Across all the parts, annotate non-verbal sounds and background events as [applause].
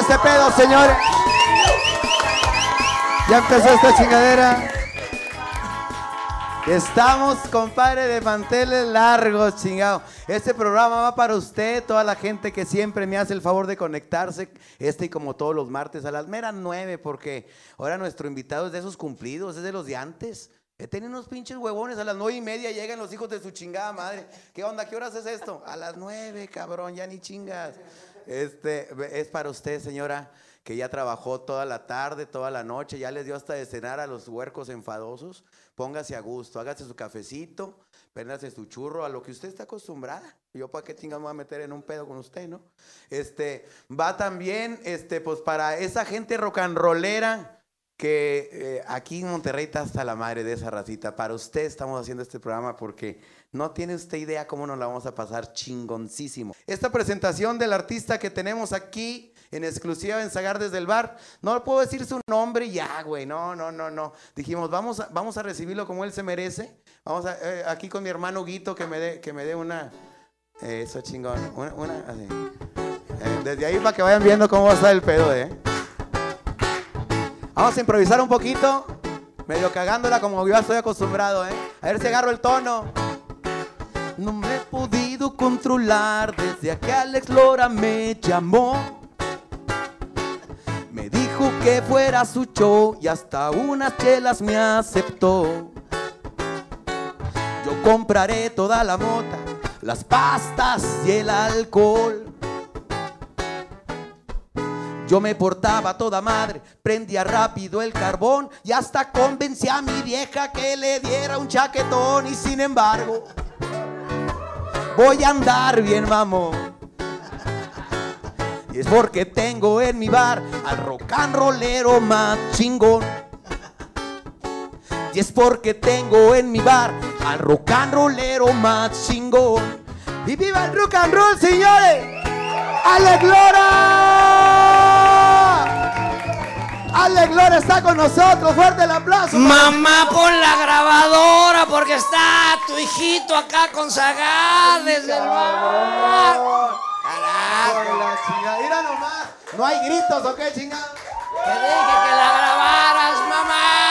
este pedo, señores. Ya empezó esta chingadera. Estamos, compadre, de manteles largos, chingado. Este programa va para usted, toda la gente que siempre me hace el favor de conectarse, este y como todos los martes a las meras nueve, porque ahora nuestro invitado es de esos cumplidos, es de los de antes. He tenido unos pinches huevones, a las nueve y media llegan los hijos de su chingada madre. ¿Qué onda? ¿Qué horas es esto? A las nueve, cabrón, ya ni chingas. Este, es para usted, señora, que ya trabajó toda la tarde, toda la noche, ya les dio hasta de cenar a los huercos enfadosos. Póngase a gusto, hágase su cafecito, péndase su churro, a lo que usted está acostumbrada. Yo para qué chingados me voy a meter en un pedo con usted, ¿no? Este, va también, este, pues para esa gente rock and rollera que eh, aquí en Monterrey está hasta la madre de esa racita. Para usted estamos haciendo este programa porque no tiene usted idea cómo nos la vamos a pasar chingoncísimo. Esta presentación del artista que tenemos aquí en exclusiva en Sagar desde el bar, no puedo decir su nombre ya, güey, no, no, no, no. Dijimos, vamos a, vamos a recibirlo como él se merece. Vamos a, eh, aquí con mi hermano Guito que me dé, que me dé una, eso chingón, una, una así. Eh, desde ahí para que vayan viendo cómo va a estar el pedo, eh. Vamos a improvisar un poquito, medio cagándola como yo estoy acostumbrado, ¿eh? A ver si agarro el tono. No me he podido controlar desde que Alex Lora me llamó. Me dijo que fuera su show y hasta unas chelas me aceptó. Yo compraré toda la mota, las pastas y el alcohol. Yo me portaba toda madre, prendía rápido el carbón y hasta convencí a mi vieja que le diera un chaquetón y sin embargo voy a andar bien mamón. Y es porque tengo en mi bar al rock and rollero más chingón. Y es porque tengo en mi bar al rock and rollero más chingón. ¡Y viva el rock and roll, señores! ¡Ale Glora! ¡Ale Glora está con nosotros! ¡Fuerte el aplauso! Mamá, pon la grabadora porque está tu hijito acá. Con la chingada. Mira nomás. No hay gritos, ¿o qué chingada? Te dije que la grabaras, mamá.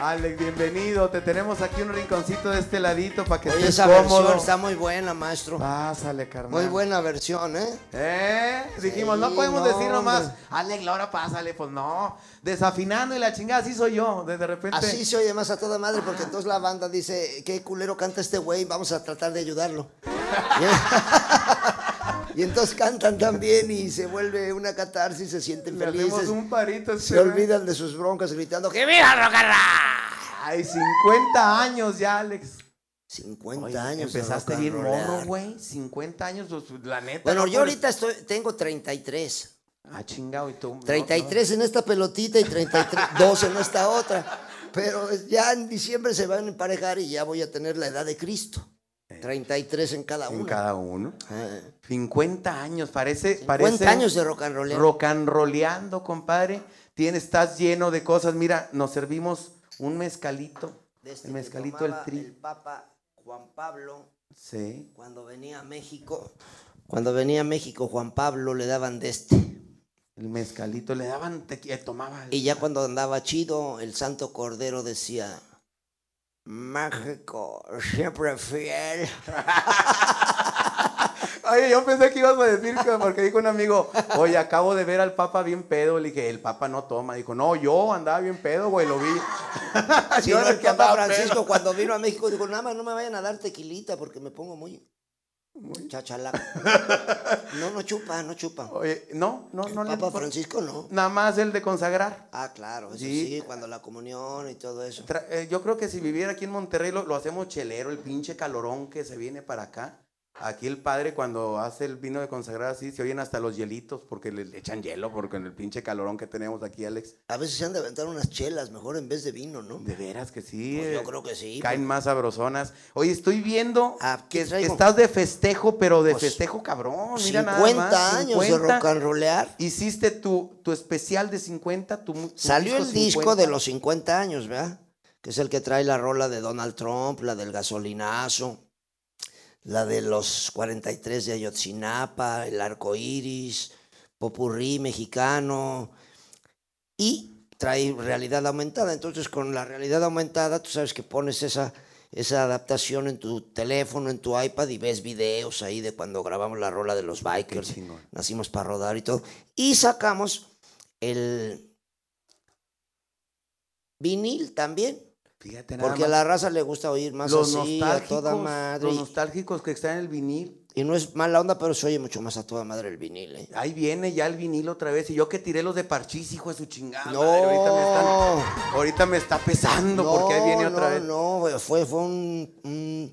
Alex, bienvenido. Te tenemos aquí un rinconcito de este ladito para que Oye, estés esa cómodo. versión está muy buena, maestro. Pásale, carnal. Muy buena versión, ¿eh? ¿Eh? Dijimos, Sí, no podemos no, decir nomás, hombre. Alex, Laura, pásale. Pues no. Desafinando y la chingada, así soy yo. De de repente. Así se oye más a toda madre porque entonces la banda dice, qué culero canta este güey, vamos a tratar de ayudarlo. [laughs] [laughs] y entonces cantan también y se vuelve una catarsis, se sienten Le felices. un parito. Se este, olvidan de sus broncas gritando, ¡que viva roll! Ay, 50 años ya, Alex. 50 Oye, años. Empezaste bien rollear. morro, güey. 50 años, pues, la neta. Bueno, no yo ahorita estoy, tengo 33. Ah, chingado, y tú. no, 33 en esta pelotita y 33, 2 [laughs] en esta otra. Pero ya en diciembre se van a emparejar y ya voy a tener la edad de Cristo. 33 en cada no, En uno. cada uno. Ah, 50 años, parece. 50 parece años de rock and roll. rock and rolleando, compadre. Tienes, estás lleno de cosas. Mira, nos servimos un mezcalito. Este el mezcalito, el tri. El Papa Juan Pablo, Sí. cuando venía a México, cuando venía a México, Juan Pablo le daban de este. El mezcalito. Le daban, tequi- eh, tomaba. Y ya cuando andaba chido, el Santo Cordero decía, México, siempre fiel. [laughs] Oye, yo pensé que ibas a decir, que- porque dijo un amigo, oye, acabo de ver al Papa bien pedo. Le dije, el Papa no toma. Dijo, no, yo andaba bien pedo, güey, lo vi. [laughs] [laughs] Sí, Yo no, era el Papa Francisco pedo. cuando vino a México dijo, nada más no me vayan a dar tequilita porque me pongo muy chachalaco. [laughs] No, no chupa, no chupa. Oye, no, no, no. le- Papa Francisco no. Nada más el de consagrar. Ah, claro, Sí. sí, cuando la comunión y todo eso. Tra- eh, yo creo que si viviera aquí en Monterrey lo, lo hacemos chelero, el pinche calorón que se viene para acá. Aquí el padre cuando hace el vino de consagrar así, se oyen hasta los hielitos porque le, echan hielo, porque en el pinche calorón que tenemos aquí, Alex. A veces se han de aventar unas chelas mejor en vez de vino, ¿no? De veras que sí. Pues yo eh, creo que sí. Caen porque- más sabrosonas. Oye, estoy viendo Ah, ¿qué que traigo? estás de festejo, pero de Pues, festejo cabrón. Mira 50 nada más. años de 50. rock and rollear. Hiciste tu, tu especial de 50, tu, tu Salió el disco 50. de los 50 años, ¿verdad? Que es el que trae la rola de Donald Trump, la del gasolinazo, la de los 43 de Ayotzinapa, el arco iris, popurrí mexicano y trae realidad aumentada. Entonces con la realidad aumentada tú sabes que pones esa, esa adaptación en tu teléfono, en tu iPad y ves videos ahí de cuando grabamos la rola de los bikers. Nacimos para rodar y todo. Y sacamos el vinil también. Fíjate nada Porque a la raza le gusta oír más los así, a toda madre. Los nostálgicos que están en el vinil. Y no es mala onda, pero se oye mucho más a toda madre el vinil. ¿eh? Ahí viene ya el vinil otra vez. Y yo que tiré los de parchís, hijo de su chingada. No. Ahorita, me están, ahorita me está pesando porque ahí viene otra vez. No, fue, fue un,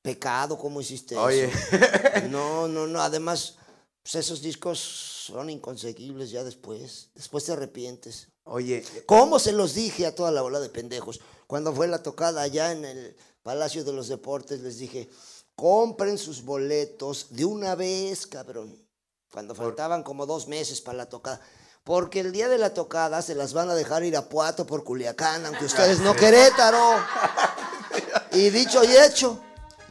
pecado como hiciste Oye. [laughs] No, no, no. Además, pues esos discos son inconseguibles ya después. Después te arrepientes. Oye. ¿Cómo se los dije a toda la bola de pendejos? Cuando fue la tocada allá en el Palacio de los Deportes, les dije compren sus boletos de una vez, cabrón. Cuando faltaban como dos meses para la tocada. Porque el día de la tocada se las van a dejar ir a Puato por Culiacán, aunque ustedes no [laughs] Querétaro. Y dicho y hecho,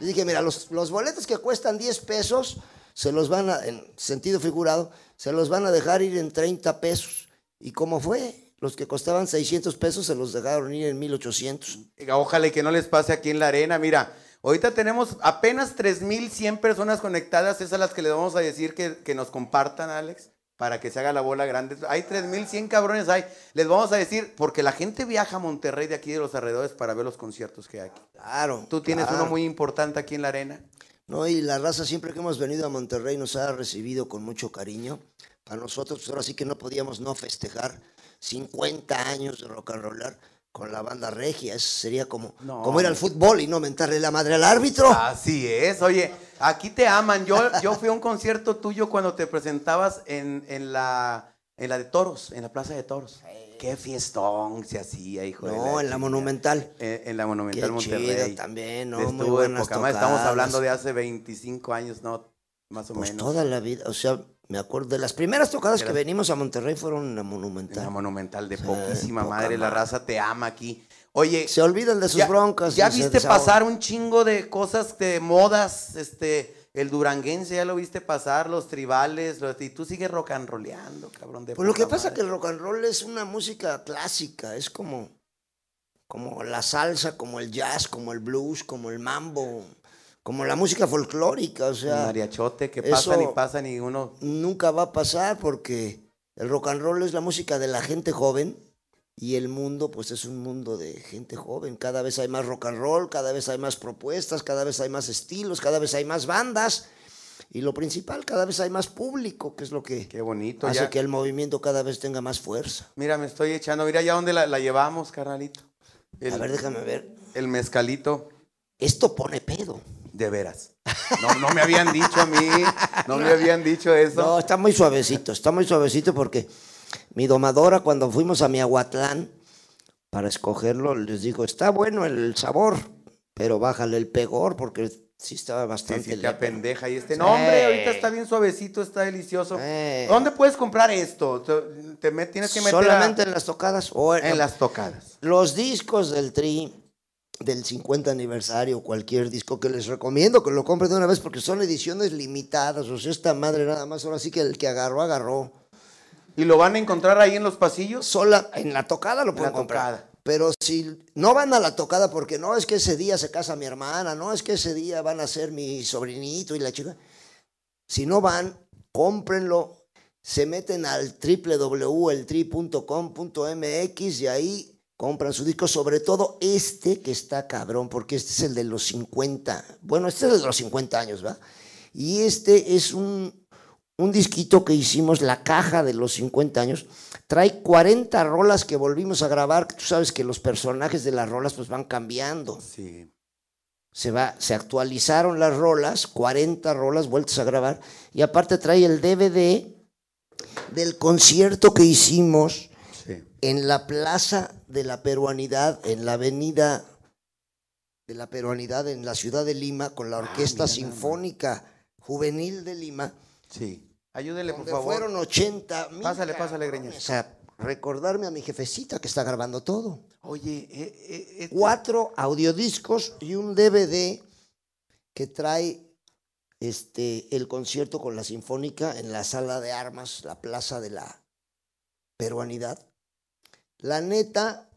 le dije, mira, los, los boletos que cuestan 10 pesos, se los van a, en sentido figurado, se los van a dejar ir en 30 pesos. ¿Y cómo fue? Los que costaban 600 pesos se los dejaron ir en 1800. Ojalá que no les pase aquí en la arena. Mira, Ahorita tenemos apenas 3.100 personas conectadas, esas las que les vamos a decir que, nos compartan, Alex, para que se haga la bola grande. Hay 3.100 cabrones ahí. Les vamos a decir, porque la gente viaja a Monterrey de aquí de los alrededores para ver los conciertos que hay aquí. Claro. Tú tienes uno muy importante aquí en la arena. No, y la raza siempre que hemos venido a Monterrey nos ha recibido con mucho cariño. Para nosotros, pues, ahora sí que no podíamos no festejar 50 años de rock and rollar con la banda regia. Eso sería como, como ir al fútbol y no mentarle la madre al árbitro. Así es. Oye, aquí te aman. Yo, yo fui a un concierto tuyo cuando te presentabas en, en, la, en la de toros, en la plaza de toros. Qué fiestón se hacía, hijo No, en la Monumental. En, la Monumental Qué Monterrey. también, ¿no? Muy buenas Estamos hablando de hace 25 años, ¿no? Más o pues menos. Toda la vida, o sea, me acuerdo de las primeras tocadas que venimos a Monterrey fueron la Monumental. En la Monumental, de poquísima madre, la raza te ama aquí. Oye, se olvidan de sus broncas. Ya viste pasar un chingo de cosas de modas, este, el duranguense ya lo viste pasar, los tribales, y tú sigues rock and rollando, cabrón. pues lo que pasa es que el rock and roll es una música clásica, es como, como la salsa, como el jazz, como el blues, como el mambo como la música folclórica, o sea. Mariachote, que pasan y pasan y uno. Nunca va a pasar porque el rock and roll es la música de la gente joven y el mundo, pues es un mundo de gente joven. Cada vez hay más rock and roll, cada vez hay más propuestas, cada vez hay más estilos, cada vez hay más bandas. Y lo principal, cada vez hay más público, que es lo que Qué bonito, hace que el movimiento cada vez tenga más fuerza. Mira, me estoy echando, mira ya dónde la, llevamos, carnalito. a ver, déjame ver. El mezcalito. Esto pone pedo. De veras. No, no me habían dicho a mí, no me habían dicho eso. No, está muy suavecito, está muy suavecito porque mi domadora cuando fuimos a Miahuatlán para escogerlo les dijo, está bueno el sabor, pero bájale el pegor porque sí estaba bastante sí, sí, te pendeja y este, no hombre, ahorita está bien suavecito, está delicioso. ¿Dónde puedes comprar esto? ¿Te, tienes que meter Solamente en las tocadas o en las tocadas. Los discos del Tri del 50 aniversario, cualquier disco que les recomiendo que lo compren de una vez porque son ediciones limitadas. O sea, esta madre nada más, ahora sí que el que agarró, agarró. ¿Y lo van a encontrar ahí en los pasillos? Sola, en la tocada lo pueden comprar. Pero si no van a la tocada porque no es que ese día se casa mi hermana, no es que ese día van a ser mi sobrinito y la chica. Si no van, cómprenlo. Se meten al www.eltri.com.mx y ahí compran su disco, sobre todo este que está cabrón, porque este es el de los 50, bueno, este es de los 50 años, ¿va? Y este es un, un disquito que hicimos, la caja de los 50 años, trae 40 rolas que volvimos a grabar, tú sabes que los personajes de las rolas pues van cambiando. Sí. Se, va, se actualizaron las rolas, 40 rolas vueltas a grabar, y aparte trae el DVD del concierto que hicimos en la Plaza de la Peruanidad, en la Avenida de la Peruanidad en la ciudad de Lima, con la ah, Orquesta Sinfónica Juvenil de Lima. Sí. Ayúdele, por favor. Fueron 80 mil. Pásale, pásale, Greñas. O sea, recordarme a mi jefecita que está grabando todo. Oye, eh, eh, este cuatro audiodiscos y un DVD que trae este, el concierto con la Sinfónica en la sala de armas, la plaza de la peruanidad. La neta,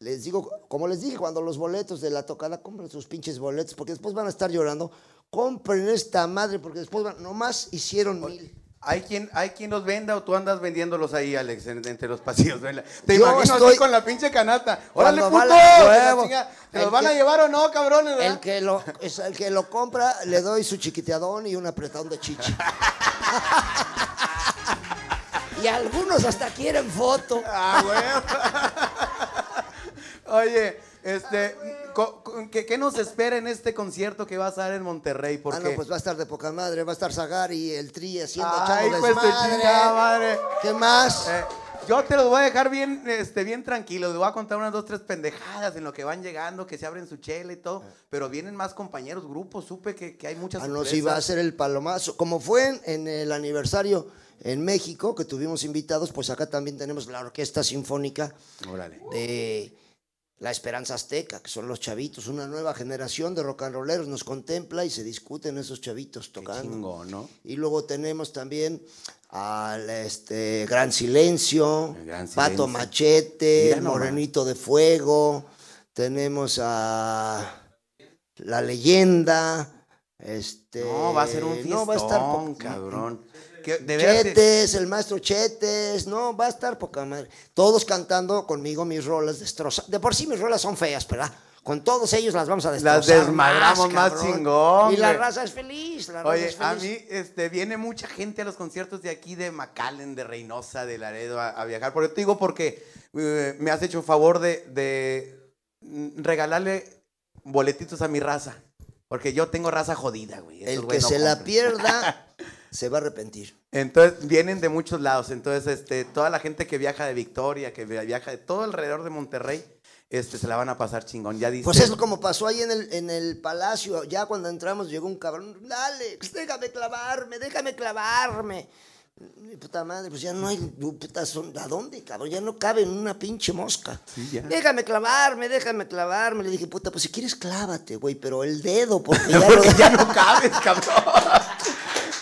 les digo, como les dije, cuando los boletos de la tocada, compren sus pinches boletos, porque después van a estar llorando. Compren esta madre, porque después van, nomás hicieron mil. Hay quien, hay quien los venda o tú andas vendiéndolos ahí, Alex, en- entre los pasillos. ¿verdad? Te Yo imagino estoy- así con la pinche canasta. ¡Órale, Cuando puto! va la- La huevo. chinga, ¿Te El los van a que- llevar o no, cabrones? El que, lo, es el que lo compra, le doy su chiquiteadón y un apretón de chichi. [laughs] y algunos hasta quieren foto. Ah, güey. [laughs] Oye, este, ¿qué, qué nos espera en este concierto que vas a dar en Monterrey? Ah, Porque no, pues va a estar de poca madre, va a estar Zagari y el Tri haciendo Ay, pues chingada madre. ¿Qué más? Eh, yo te los voy a dejar bien, este, bien tranquilos. Les voy a contar unas dos, tres pendejadas en lo que van llegando, que se abren su chela y todo. Pero vienen más compañeros, grupos. Supe que, que hay muchas Ah, no, sí, va a ser el palomazo. Como fue en, en el aniversario en México, que tuvimos invitados, pues acá también tenemos la Orquesta Sinfónica de La Esperanza Azteca, que son los chavitos, una nueva generación de rock and rolleros. Nos contempla y se discuten esos chavitos Qué tocando. chingón, ¿no? Y luego tenemos también al este, Gran Silencio, Pato. Machete, Mira. Morenito de Fuego, tenemos a La Leyenda. Este, No, va a ser un fiestón, no, va a estar cabrón. Que, de Chetes, el maestro Chetes, no, va a estar poca madre. Todos cantando conmigo mis rolas destrozadas. De por sí mis rolas son feas, ¿verdad? Con todos ellos las vamos a destrozar. desmadramos más cabrón. chingón, Y la raza es feliz. La raza Oye, es a mí este, viene mucha gente a los conciertos de aquí, de McAllen, de Reynosa, de Laredo, a, a viajar. Porque te digo porque eh, me has hecho un favor de, de regalarle boletitos a mi raza. Porque yo tengo raza jodida, güey. El que no se la pierda [laughs] se va a arrepentir. Entonces, vienen de muchos lados. Entonces, este, toda la gente que viaja de Victoria, que viaja de todo alrededor de Monterrey, este, se la van a pasar chingón. Ya dice. Pues es como pasó ahí en el, en el palacio. Ya cuando entramos llegó un cabrón. Alex, déjame clavarme, déjame clavarme. Mi puta madre, pues ya no hay. Puta, son- ¿A dónde, cabrón? Ya no cabe en una pinche mosca. Sí, ya. Déjame clavarme, déjame clavarme. Le dije, puta, pues si quieres clávate, güey, pero el dedo, porque [laughs] ya, Porque no, ya no cabes, cabrón.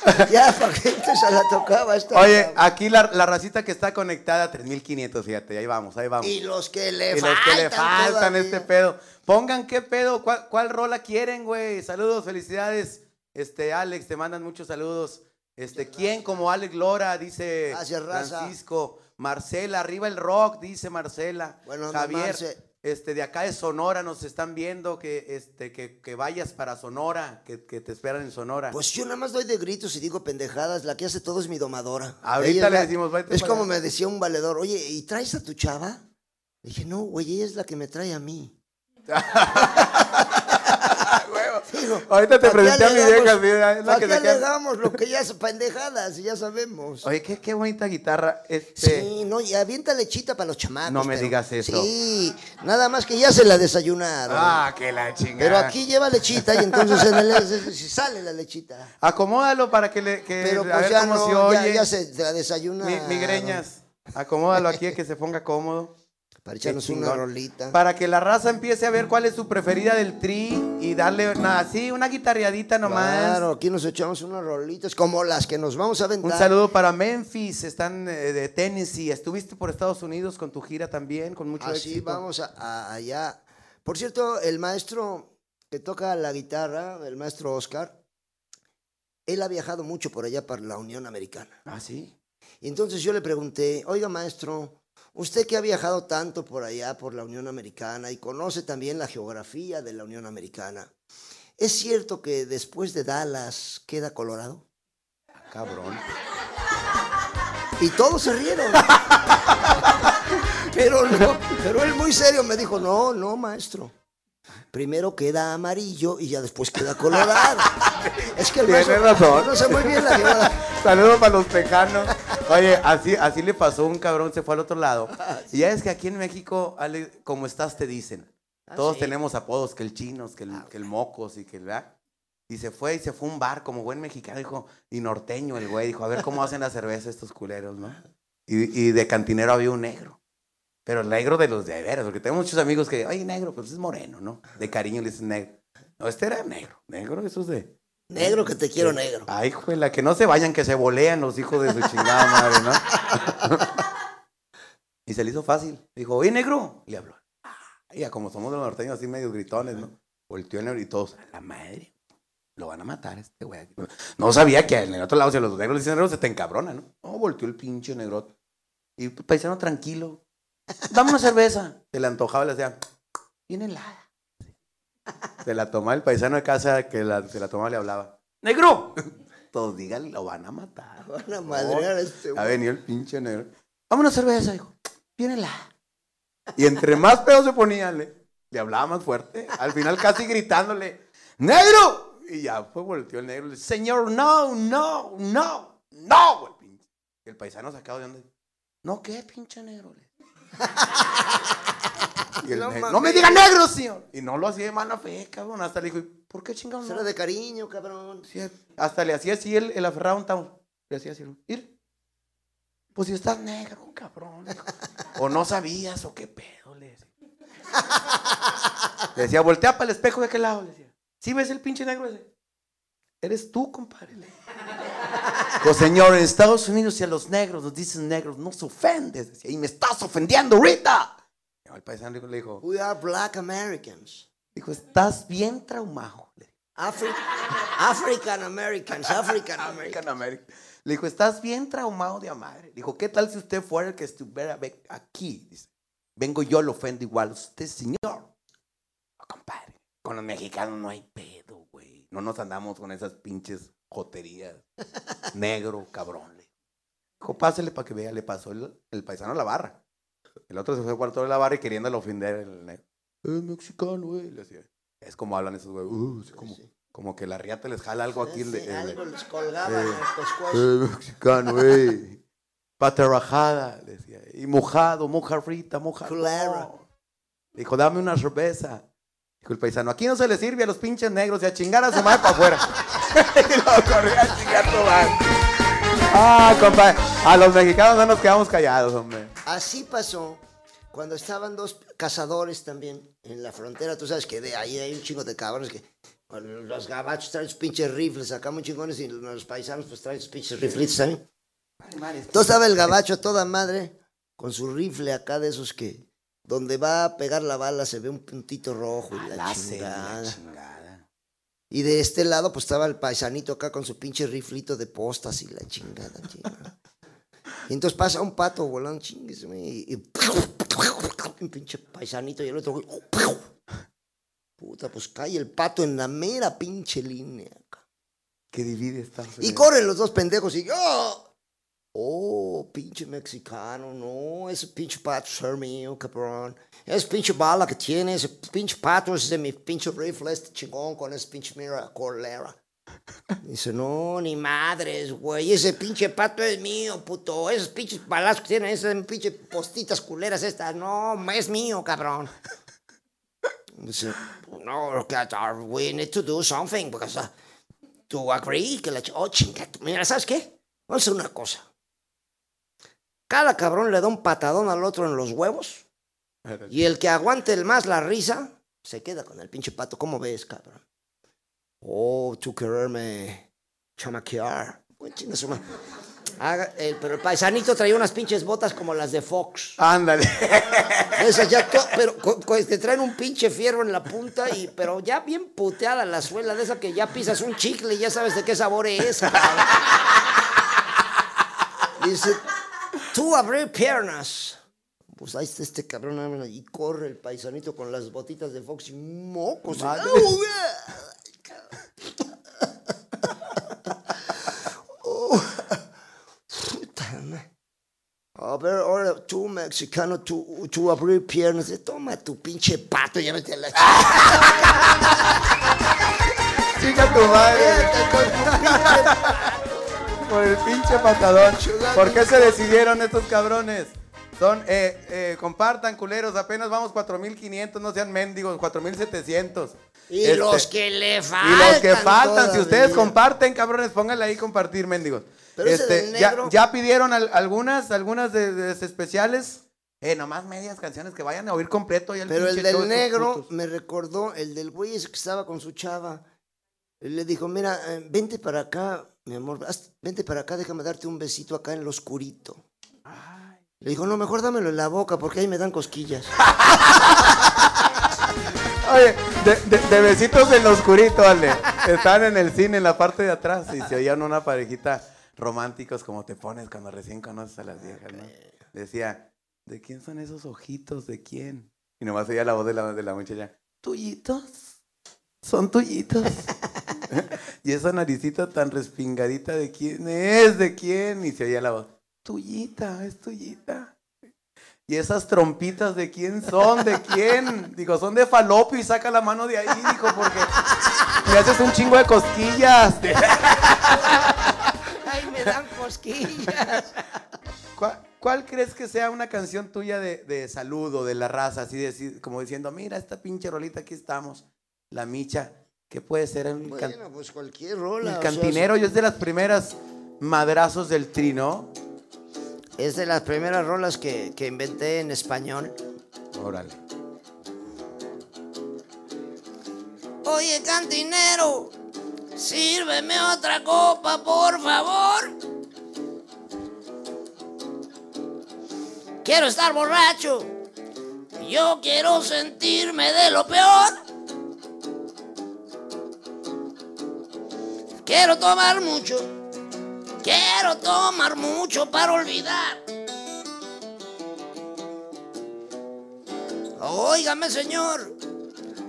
[laughs] ya que se la tocaba esta. Oye, aquí la, la racita que está conectada, 3500, fíjate, ahí vamos, ahí vamos. Y los que le Y los faltan. que le faltan todavía. este pedo. Pongan qué pedo, cuál, cuál rola quieren, güey. Saludos, felicidades. Este, Alex, te mandan muchos saludos. Este, ¿quién como Alex Lora? Dice Gracias, raza. Francisco. Marcela, arriba el rock, dice Marcela. Bueno, no, Javier, Marce. Este, de acá de Sonora nos están viendo que, este, que, que vayas para Sonora, que, que te esperan en Sonora. Pues yo nada más doy de gritos y digo pendejadas. La que hace todo es mi domadora. Ahorita le la- decimos, "Vete Es para como allá". me decía un valedor, oye, ¿y traes a tu chava? Le dije, no, güey, ella es la que me trae a mí. [laughs] Digo, Ahorita te ¿pa' qué presenté a mi vieja, sí, es la ¿pa' que qué se queda- alegamos lo que ya es pendejadas? Ya sabemos. Oye, qué, qué bonita guitarra. Este, Sí, no, y avienta lechita para los chamacos. No me pero- digas eso. Sí, nada más que ya se la desayunaron. Ah, que la chingada. pero aquí lleva lechita y entonces en el si sale la lechita. Acomódalo para que le. Que, Pero a pues ver ya cómo no, se oye. ya se la desayuna. Mi- migreñas. Acomódalo aquí que se ponga cómodo. Para echarnos una rolita. Para que la raza empiece a ver cuál es su preferida del tri y darle nada, así, una guitarreadita nomás. Claro, aquí nos echamos unas rolitas como las que nos vamos a aventar. Un saludo para Memphis, están eh, de Tennessee. Estuviste por Estados Unidos con tu gira también, con mucho Así éxito. vamos a, a- allá. Por cierto, el maestro que toca la guitarra, el maestro Oscar, él ha viajado mucho por allá para la Unión Americana. Ah, sí. Y entonces yo le pregunté, oiga maestro, usted que ha viajado tanto por allá, por la Unión Americana, y conoce también la geografía de la Unión Americana, ¿es cierto que después de Dallas queda Colorado? Cabrón. Y todos se rieron. [laughs] pero no, pero él muy serio me dijo, no, no, maestro. Primero queda amarillo y ya después queda colorado. [laughs] es que el Tiene maestro razón. conoce muy bien la geografía. [laughs] Saludos para los tejanos. Oye, así, así le pasó un cabrón, se fue al otro lado. [laughs] Y ya es que aquí en México, Ale, como estás, te dicen. Todos sí. tenemos apodos, que el chinos, que el, que el mocos y que el... ¿verdad? Y se fue y se fue a un bar como buen mexicano, dijo, y norteño el güey, dijo, a ver cómo hacen la cerveza estos culeros, ¿no? Y, y de cantinero había un negro. Pero el negro de los de veras, porque tengo muchos amigos que, oye, negro, pues es moreno, ¿no? De cariño le dicen negro. No, este era negro, negro, eso es de, Negro que te quiero negro. Ay, juela, que no se vayan, que se bolean los hijos de su chingada madre, ¿no? [laughs] y se le hizo fácil. Dijo, oye, negro. Y le habló. Y ya como somos de los norteños así medio gritones, ¿no? Volteó el negro y todos, a la madre, lo van a matar a este güey. No sabía que en el otro lado, si los negros le dicen negro, se te encabrona, ¿no? No, volteó el pinche negro. Y paisano tranquilo. Dame una cerveza. Se le antojaba y le decía, viene helada. Se la tomaba el paisano de casa que la- se la tomaba y le hablaba. ¡Negro! [laughs] Todos digan, lo van a matar. Van a madrear a este Ha güey. venido el pinche negro. Una cerveza, dijo. Viene la. Y entre [laughs] más pedo se ponía, le, le hablaba más fuerte. Al final casi gritándole, ¡Negro! Y ya fue, volteó el negro. Le dice, Señor, no, no, no, no. El, pinche- el paisano sacado de onda. No, ¿qué, pinche negro? Le- [laughs] Y el No negro, mames. no me diga negro, señor. Y no lo hacía de mala fe, cabrón. Hasta le dijo, ¿por qué chingados? Será no? de cariño, cabrón. Sí, hasta le hacía así el, el aferrado un tamo. Le hacía así, ir. Pues si estás negro, cabrón. O no sabías, o qué pedo, le decía. Le decía, voltea para el espejo de aquel lado, le decía. ¿Sí ves el pinche negro ese? Eres tú, compadre. Pues señor, en Estados Unidos si a los negros nos dicen negros, no se ofendes. Decía, y me estás ofendiendo ahorita. El paisano le dijo, We are black Americans. dijo, estás bien traumado. Afri- African Americans, African Americans. American. Le dijo, estás bien traumado de madre. Dijo, ¿qué tal si usted fuera el que estuviera aquí? Dice, vengo yo, lo ofendo igual a usted, señor. No, compadre, con los mexicanos no hay pedo, güey. No nos andamos con esas pinches joterías. [laughs] Negro, cabrón. Le dijo, pásele para que vea, le pasó el, el paisano a la barra. El otro se fue al cuarto de la barra y queriéndolo ofender el negro. Es mexicano, güey. Le decía. Es como hablan esos güey. Uh, sí, como, como que la riata les jala algo aquí. el de- Sí, el de- algo les colgaba en Eh, el pescuezo. eh, mexicano, güey. Pata rajada, decía. Y mojado, moja frita, moja. Culera. no. Dijo, dame una cerveza. Dijo el paisano, aquí no se le sirve a los pinches negros y a chingar a su madre para afuera. [laughs] y lo corrió a chingar a su madre. Ah, compadre. A los mexicanos no nos quedamos callados, hombre. Así pasó cuando estaban dos cazadores también en la frontera. Tú sabes que de ahí hay un chingo de cabrones que los gabachos traen sus pinches rifles, acá muy chingones, y los paisanos pues traen sus pinches riflitos también. Entonces estaba el gabacho a toda madre con su rifle acá de esos que donde va a pegar la bala se ve un puntito rojo y la, chingada. la chingada. Y de este lado, pues estaba el paisanito acá con su pinche riflito de postas y la chingada, chingada. Y entonces pasa un pato volando, chingues, y, y [laughs] un pinche paisanito y el otro, [laughs] puta, pues cae el pato en la mera pinche línea. acá. Que divide Estados Y corren los dos pendejos y ¡oh! Oh, pinche mexicano, no, ese pinche pato es mío, cabrón. Esa pinche bala que tiene, ese pinche pato es de mi pinche rifle, este chingón con ese pinche mira colera. Dice, no, ni madres, güey, ese pinche pato es mío, puto. Esos pinches balazos que tienen, esas pinches postitas culeras estas, no, es mío, cabrón. Dice, no, we need to do something, because uh, to agree, que la Oh, chinga, mira, ¿sabes qué? Vamos a hacer una cosa. Cada cabrón le da un patadón al otro en los huevos y el que aguante el más la risa se queda con el pinche pato. ¿Cómo ves, cabrón? Oh, tú quererme chamaquear. El- pero el paisanito traía unas pinches botas como las de Fox. Ándale. [laughs] Esas ya, pero te traen un pinche fierro en la punta, y, pero ya bien puteada la suela de esa que ya pisas un chicle y ya sabes de qué sabor es. cabrón. Dice, tú abrir piernas. Pues ahí está este cabrón y corre el paisanito con las botitas de Fox y mocos. Madre. ¡Au, Oh, puta madre. A ver, ahora tú, mexicano, tú, tú abrir piernas. Eh, Toma tu pinche pato, vete a la [laughs] Chica tu madre. Por el pinche patadón. ¿Por qué se decidieron estos cabrones? Son, eh, eh, compartan, culeros, apenas vamos 4.500, no sean mendigos, 4.700. Y Este, los que le Y faltan. los que faltan, si ustedes comparten, cabrones, pónganle ahí compartir, mendigos. Pero Este, ya, negro- ya pidieron al- algunas, algunas de, de- de especiales. Eh, nomás medias canciones que vayan a oír completo. Pero el pinche show del negro me recordó el del güey que estaba con su chava. Le dijo, mira, eh, vente para acá, mi amor, vente para acá, déjame darte un besito acá en lo oscurito. Le dijo, no, mejor dámelo en la boca porque ahí me dan cosquillas. [laughs] Oye, de, de- de besitos en lo oscurito, Ale. Estaban en el cine, en la parte de atrás, y se oían una parejita románticos como te pones cuando recién conoces a las viejas, ¿no? Decía, ¿de quién son esos ojitos? ¿De quién? Y nomás oía la voz de la, de la muchacha, ¿tuyitos? ¿Son tuyitos? [laughs] [laughs] y esa naricita tan respingadita, ¿de quién es? ¿De quién? Y se oía la voz, tuyita, es tuyita. ¿Y esas trompitas de quién son? ¿De quién? Digo, son de falopio y saca la mano de ahí, dijo, porque me haces un chingo de cosquillas. [laughs] Ay, me dan cosquillas. ¿Cuál, cuál crees que sea una canción tuya de, de salud o de la raza? Así de- como diciendo, mira, esta pinche rolita, aquí estamos. La micha, ¿qué puede ser? El, Bueno, pues cualquier rola. el o sea, cantinero, yo es de las primeras madrazos del trino. Es de las primeras rolas que, que inventé en español. Órale. Oye, cantinero, sírveme otra copa, por favor. Quiero estar borracho. Yo quiero sentirme de lo peor. Quiero tomar mucho. Quiero tomar mucho para olvidar. Óigame, señor.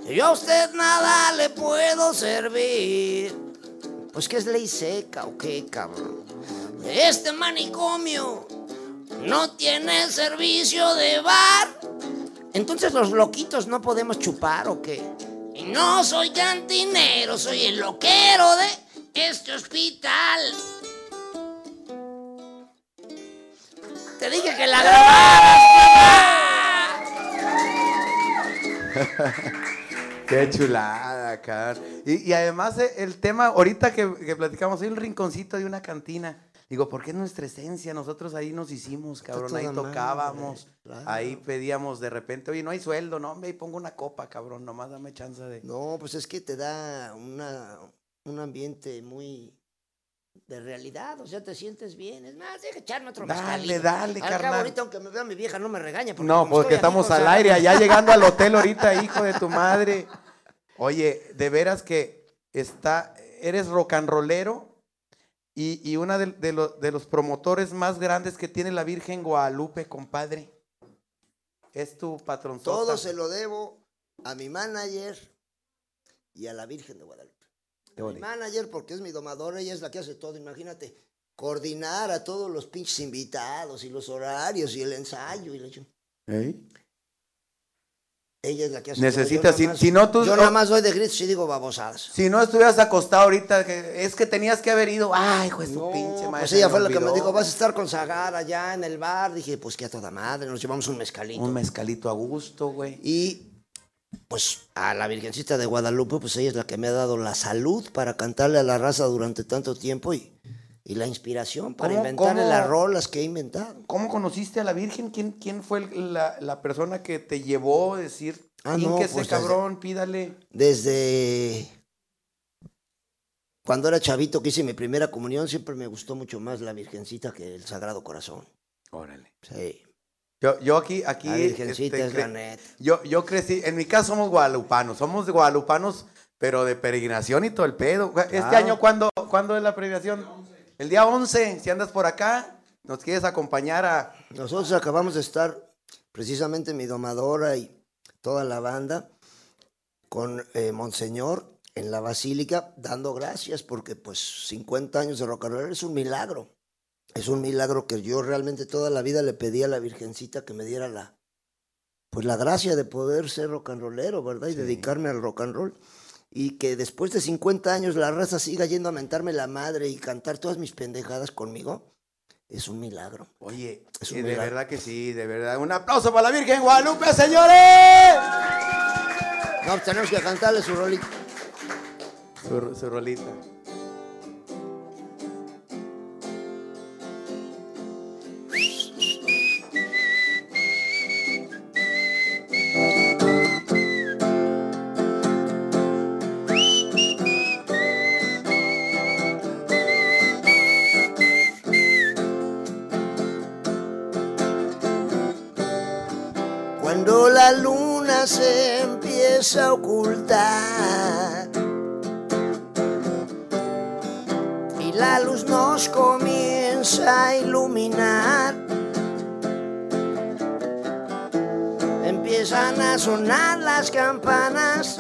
Yo a usted nada le puedo servir. Pues que es ley seca o qué, cabrón. Este manicomio no tiene servicio de bar. Entonces los loquitos no podemos chupar o qué. Y no soy cantinero, soy el loquero de este hospital. Te dije que la grabaras. [laughs] Qué chulada, cabrón. Y, y además eh, el tema, ahorita que, que platicamos, hay un rinconcito de una cantina. Digo, porque es nuestra esencia. Nosotros ahí nos hicimos, cabrón. Ahí tocábamos. claro. Ahí pedíamos de repente, oye, no hay sueldo, no, hombre, ahí pongo una copa, cabrón. Nomás dame chance de. No, pues es que te da una, un ambiente muy de realidad, o sea, te sientes bien. Es más, deja echarme otro Dale, dale, Al carnal. cabo, ahorita, aunque me vea mi vieja, no me regaña. Porque No, porque estamos al aire, allá [laughs] llegando al hotel ahorita, hijo de tu madre. Oye, de veras que está, eres rock and rollero y, y una de, de lo- de los promotores más grandes que tiene la Virgen Guadalupe, compadre. Es tu patrón. Todo se lo debo a mi manager y a la Virgen de Guadalupe. Mi manager, porque es mi domadora, ella es la que hace todo, imagínate. Coordinar a todos los pinches invitados y los horarios y el ensayo. Y la ching- Ella es la que hace Necesitas, todo. Yo si- si no tú- Yo nada más doy de gritos y digo babosadas. Si no estuvieras acostado ahorita, es que tenías que haber ido. Ay, hijo de su No, pinche madre. pues se ella fue la que me dijo, vas a estar consagrada allá en el bar. Dije, pues que a toda madre, nos llevamos un mezcalito. Un mezcalito a gusto, güey. Y pues a la Virgencita de Guadalupe, pues ella es la que me ha dado la salud para cantarle a la raza durante tanto tiempo y, y la inspiración para ¿Cómo- inventarle cómo? las rolas que he inventado. ¿Cómo conociste a la Virgen? ¿Quién, quién fue el- la, la persona que te llevó a decir, Ah, "Tin no, que ese pues, desde- cabrón, pídale? Desde cuando era chavito que hice mi primera comunión, siempre me gustó mucho más la Virgencita que el Sagrado Corazón. Órale. Sí, Yo, yo aquí, aquí. la Virgencita este, es la yo, yo crecí, en mi caso somos guadalupanos, somos guadalupanos, pero de peregrinación y todo el pedo. Este año, ¿cuándo, ¿cuándo es la peregrinación? El día 11, si andas por acá, nos quieres acompañar a... Nosotros acabamos de estar, precisamente mi domadora y toda la banda, con eh, Monseñor en la Basílica, dando gracias porque pues 50 años de roll es un milagro. Es un milagro que yo realmente toda la vida le pedí a la Virgencita que me diera la, pues la gracia de poder ser rock and rollero, ¿verdad? Y dedicarme al rock and roll. Y que después de 50 años la raza siga yendo a mentarme la madre y cantar todas mis pendejadas conmigo, es un milagro. Oye, Es un eh, de milagro. verdad que sí, de verdad. Un aplauso para la Virgen Guadalupe, señores. No, pues tenemos que cantarle su rolita. Su, su rolita. Ocultar. Y la luz nos comienza a iluminar. Empiezan a sonar las campanas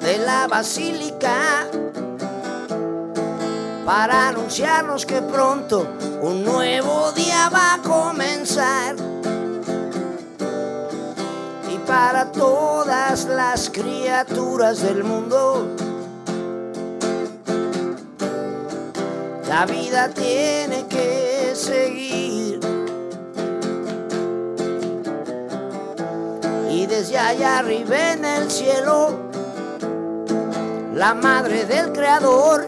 de la basílica para anunciarnos que pronto un nuevo día va a comenzar. Para todas las criaturas del mundo, la vida tiene que seguir. Y desde allá arriba en el cielo, la madre del creador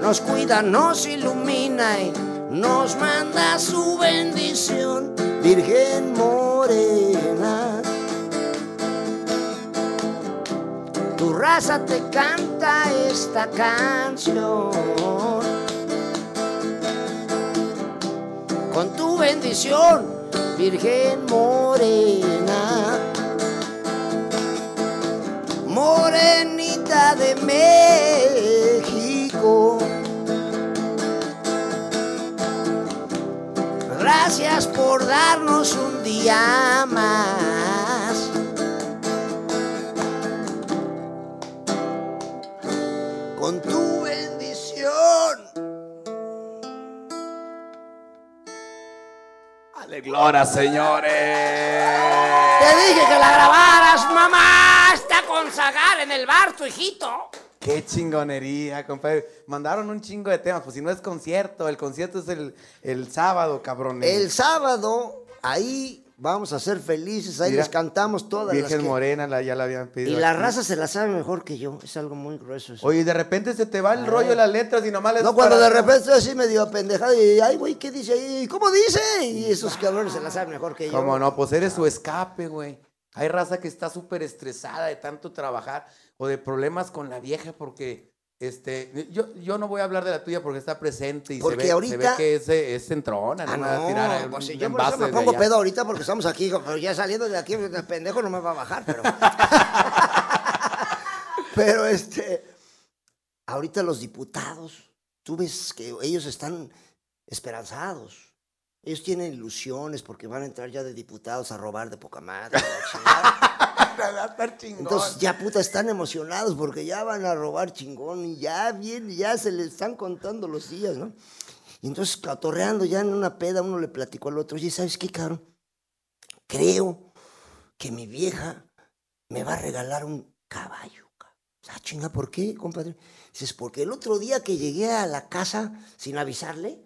nos cuida, nos ilumina y nos manda su bendición, Virgen Morena. Tu raza te canta esta canción. Con tu bendición, Virgen Morena. Morenita de México. Gracias por darnos un día más. Con tu bendición. Aleglora, señores. Te dije que la grabaras, mamá. Está con en el bar, tu hijito. Qué chingonería, compadre. Mandaron un chingo de temas, pues si no es concierto, el concierto es el, el sábado, cabrones. El sábado, ahí vamos a ser felices, ahí Mira, les cantamos todas las Virgen que- Morena, la, ya la habían Y pedido. la aquí. raza se la sabe mejor que yo, es algo muy grueso eso. Oye, y de repente se te va el rollo de las letras y nomás les No, cuando para- de repente estoy así medio apendejado y, ay, güey, ¿qué dice ahí? ¿Cómo dice? Y esos cabrones se la saben mejor que yo. ¿Cómo no? Pues eres su escape, güey. Hay raza que está súper estresada de tanto trabajar o de problemas con la vieja porque, este, yo, yo no voy a hablar de la tuya porque está presente y Porque se, ve, se ahorita- ve que es, es centrona, Ah, no, va a tirar pues, si yo por eso me pongo allá. pedo ahorita porque estamos aquí, pero ya saliendo de aquí, el pendejo no me va a bajar, pero... [laughs] pero este, ahorita los diputados, tú ves que ellos están esperanzados. Ellos tienen ilusiones porque van a entrar ya de diputados a robar de poca madre. [laughs] Entonces ya puta están emocionados porque ya van a robar chingón y ya bien, ya se les están contando los días, ¿no? Y entonces catorreando ya en una peda uno le platicó al otro, oye, ¿sabes qué, cabrón? Creo que mi vieja me va a regalar un caballo. cabrón". Ah, chinga, ¿por qué, compadre? Dices, porque el otro día que llegué a la casa sin avisarle,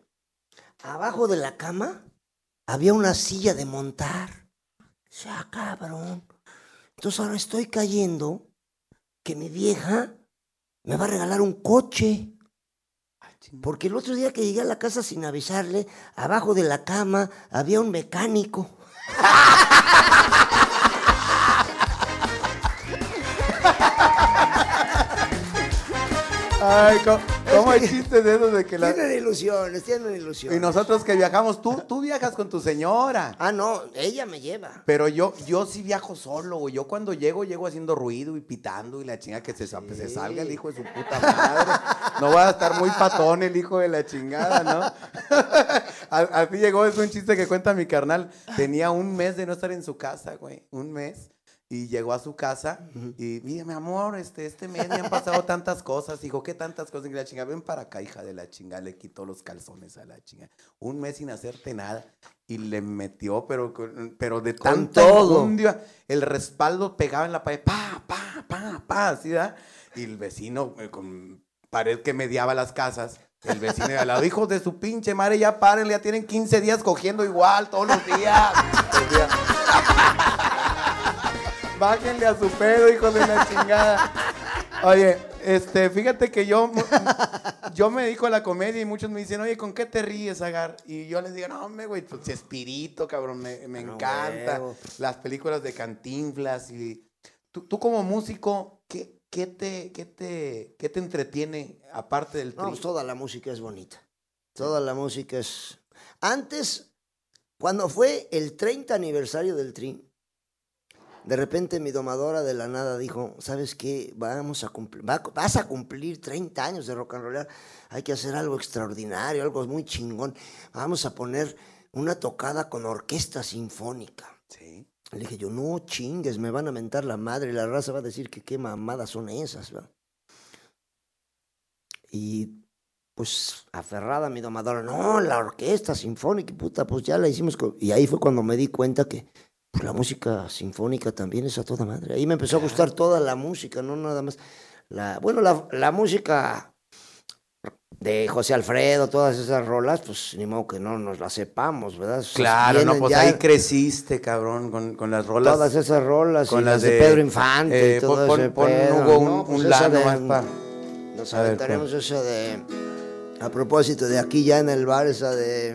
abajo de la cama había una silla de montar. Dice, ah, cabrón. Entonces ahora estoy cayendo que mi vieja me va a regalar un coche. Porque el otro día que llegué a la casa sin avisarle, abajo de la cama había un mecánico. Ay, ¿cómo, hay chistes de esos de que la... Tienen ilusiones, tienen Y ilusiones. nosotros que viajamos, tú, tú viajas con tu señora. Ah, no, ella me lleva. Pero yo, yo sí viajo solo, güey. Yo cuando llego, llego haciendo ruido y pitando y la chinga que se, se salga el hijo de su puta madre. No va a estar muy patón el hijo de la chingada, ¿no? [laughs] Así llegó, es un chiste que cuenta mi carnal. Tenía un mes de no estar en su casa, güey. Un mes. Y llegó a su casa y, mira, mi amor, este, este mes me han pasado tantas cosas. Dijo, ¿qué tantas cosas? Y la chinga, ven para acá, hija de la chinga. Le quitó los calzones a la chinga. Un mes sin hacerte nada. Y le metió, pero, pero de Con tanta todo. el respaldo pegaba en la pared, pa, pa, pa, pa, así, ¿verdad? Y el vecino, eh, con pared que mediaba las casas, el vecino de al lado, hijos de su pinche madre, ya párenle, ya tienen 15 días cogiendo igual todos los días. [laughs] Bájenle a su pedo, hijos de la chingada. Oye, este, fíjate que yo, yo me dedico a la comedia y muchos me dicen, oye, ¿con qué te ríes, Agar? Y yo les digo, no, hombre, güey, pues Espirito, cabrón, me, me No, encanta. Las películas de Cantinflas y... Tú, tú como músico, ¿qué, qué, te, qué, te, ¿qué te entretiene aparte del No, tri? pues toda la música es bonita. Toda la música es... Antes, cuando fue el 30 aniversario del Tri, De repente mi domadora de la nada dijo, ¿sabes qué? Vamos a cumplir, va- vas a cumplir 30 años de rock and roll. Hay que hacer algo extraordinario, algo muy chingón. Vamos a poner una tocada con orquesta sinfónica. Sí. Le dije yo, no chingues, me van a mentar la madre, la raza va a decir que qué mamadas son esas, ¿verdad? Y pues aferrada mi domadora, no, la orquesta sinfónica, puta, pues ya la hicimos. co-". Y ahí fue cuando me di cuenta que pues, la música sinfónica también es a toda madre. Ahí me empezó a gustar toda la música, no nada más. La, bueno, la, la música de José Alfredo, todas esas rolas, pues ni modo que no nos las sepamos, ¿verdad? Claro, no, pues ahí creciste, cabrón, con, con las rolas. Todas esas rolas con y las de, de, Pedro Infante eh, y todo pon- ese pon, Hugo, un- ¿no? un Pues la esa de- nomás pa- Nos A ver, aventaremos esa de... A propósito de aquí ya en el bar, esa de...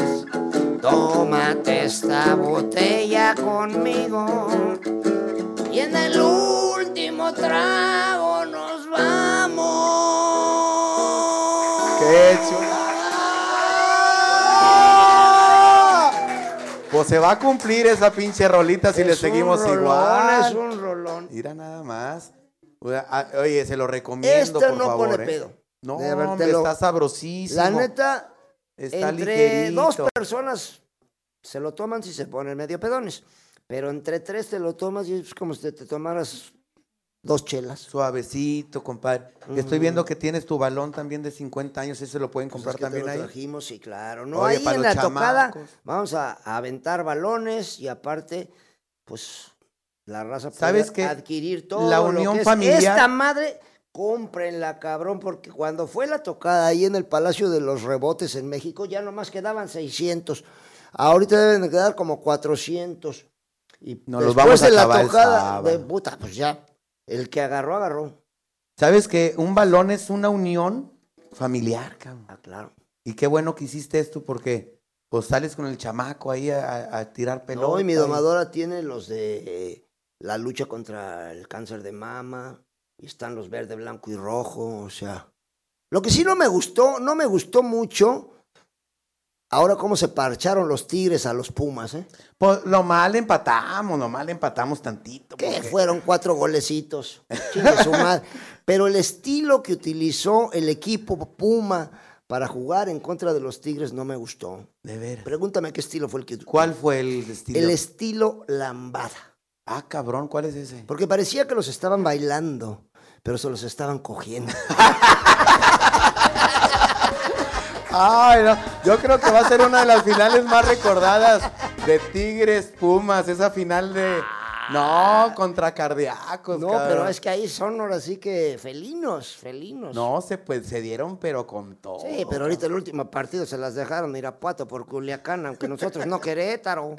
Tómate esta botella conmigo y en el último trago nos vamos. ¡Qué chula! Pues se va a cumplir esa pinche rolita si le Es seguimos rolón, igual. Es un rolón. Mira nada más. Oye, ah, Oye, se lo recomiendo, por no favor. pone ¿eh? pedo. No, hombre, lo- está sabrosísimo. La neta, está entre ligerito. dos personas se lo toman si se ponen medio pedones. Pero entre tres te lo tomas y es como si te, te tomaras dos chelas. Suavecito, compadre. Estoy viendo que tienes tu balón también de 50 años. ¿Ese lo pueden comprar Pues es que te también lo ahí? trajimos, sí, claro. No, Oye, ahí para en la tocada chamacos. vamos a, a aventar balones y aparte, pues la raza puede ¿Sabes adquirir todo La lo unión que es. familiar- Esta madre, cómprenla, cabrón, porque cuando fue la tocada ahí en el Palacio de los Rebotes en México, ya nomás quedaban 600. Ahorita deben de quedar como 400. Y Nos los después vamos a de la tocada, de puta, pues ya, el que agarró, agarró. ¿Sabes que un balón es una unión familiar, cabrón? Ah, claro. Y qué bueno que hiciste esto porque pues sales con el chamaco ahí a, tirar pelota. No, y mi domadora tiene los de eh, la lucha contra el cáncer de mama, y están los verde, blanco y rojo, o sea. Lo que sí no me gustó, no me gustó mucho, ahora cómo se parcharon los tigres a los pumas, ¿eh? Pues lo mal empatamos, lo mal empatamos tantito. Que porque- fueron cuatro golecitos. [laughs] Pero el estilo que utilizó el equipo Puma para jugar en contra de los tigres no me gustó. De veras. Pregúntame qué estilo fue el que ¿Cuál fue el estilo? El estilo lambada. Ah, cabrón, ¿cuál es ese? Porque parecía que los estaban bailando, pero se los estaban cogiendo. [laughs] Ay, no. Yo creo que va a ser una de las finales más recordadas de Tigres Pumas, esa final de no contra cardíacos. No, cabrón. pero es que ahí son ahora sí que felinos, felinos. no se pues se dieron pero con todo. Sí, pero ahorita el último partido se las dejaron Irapuato por Culiacán, aunque nosotros no Querétaro.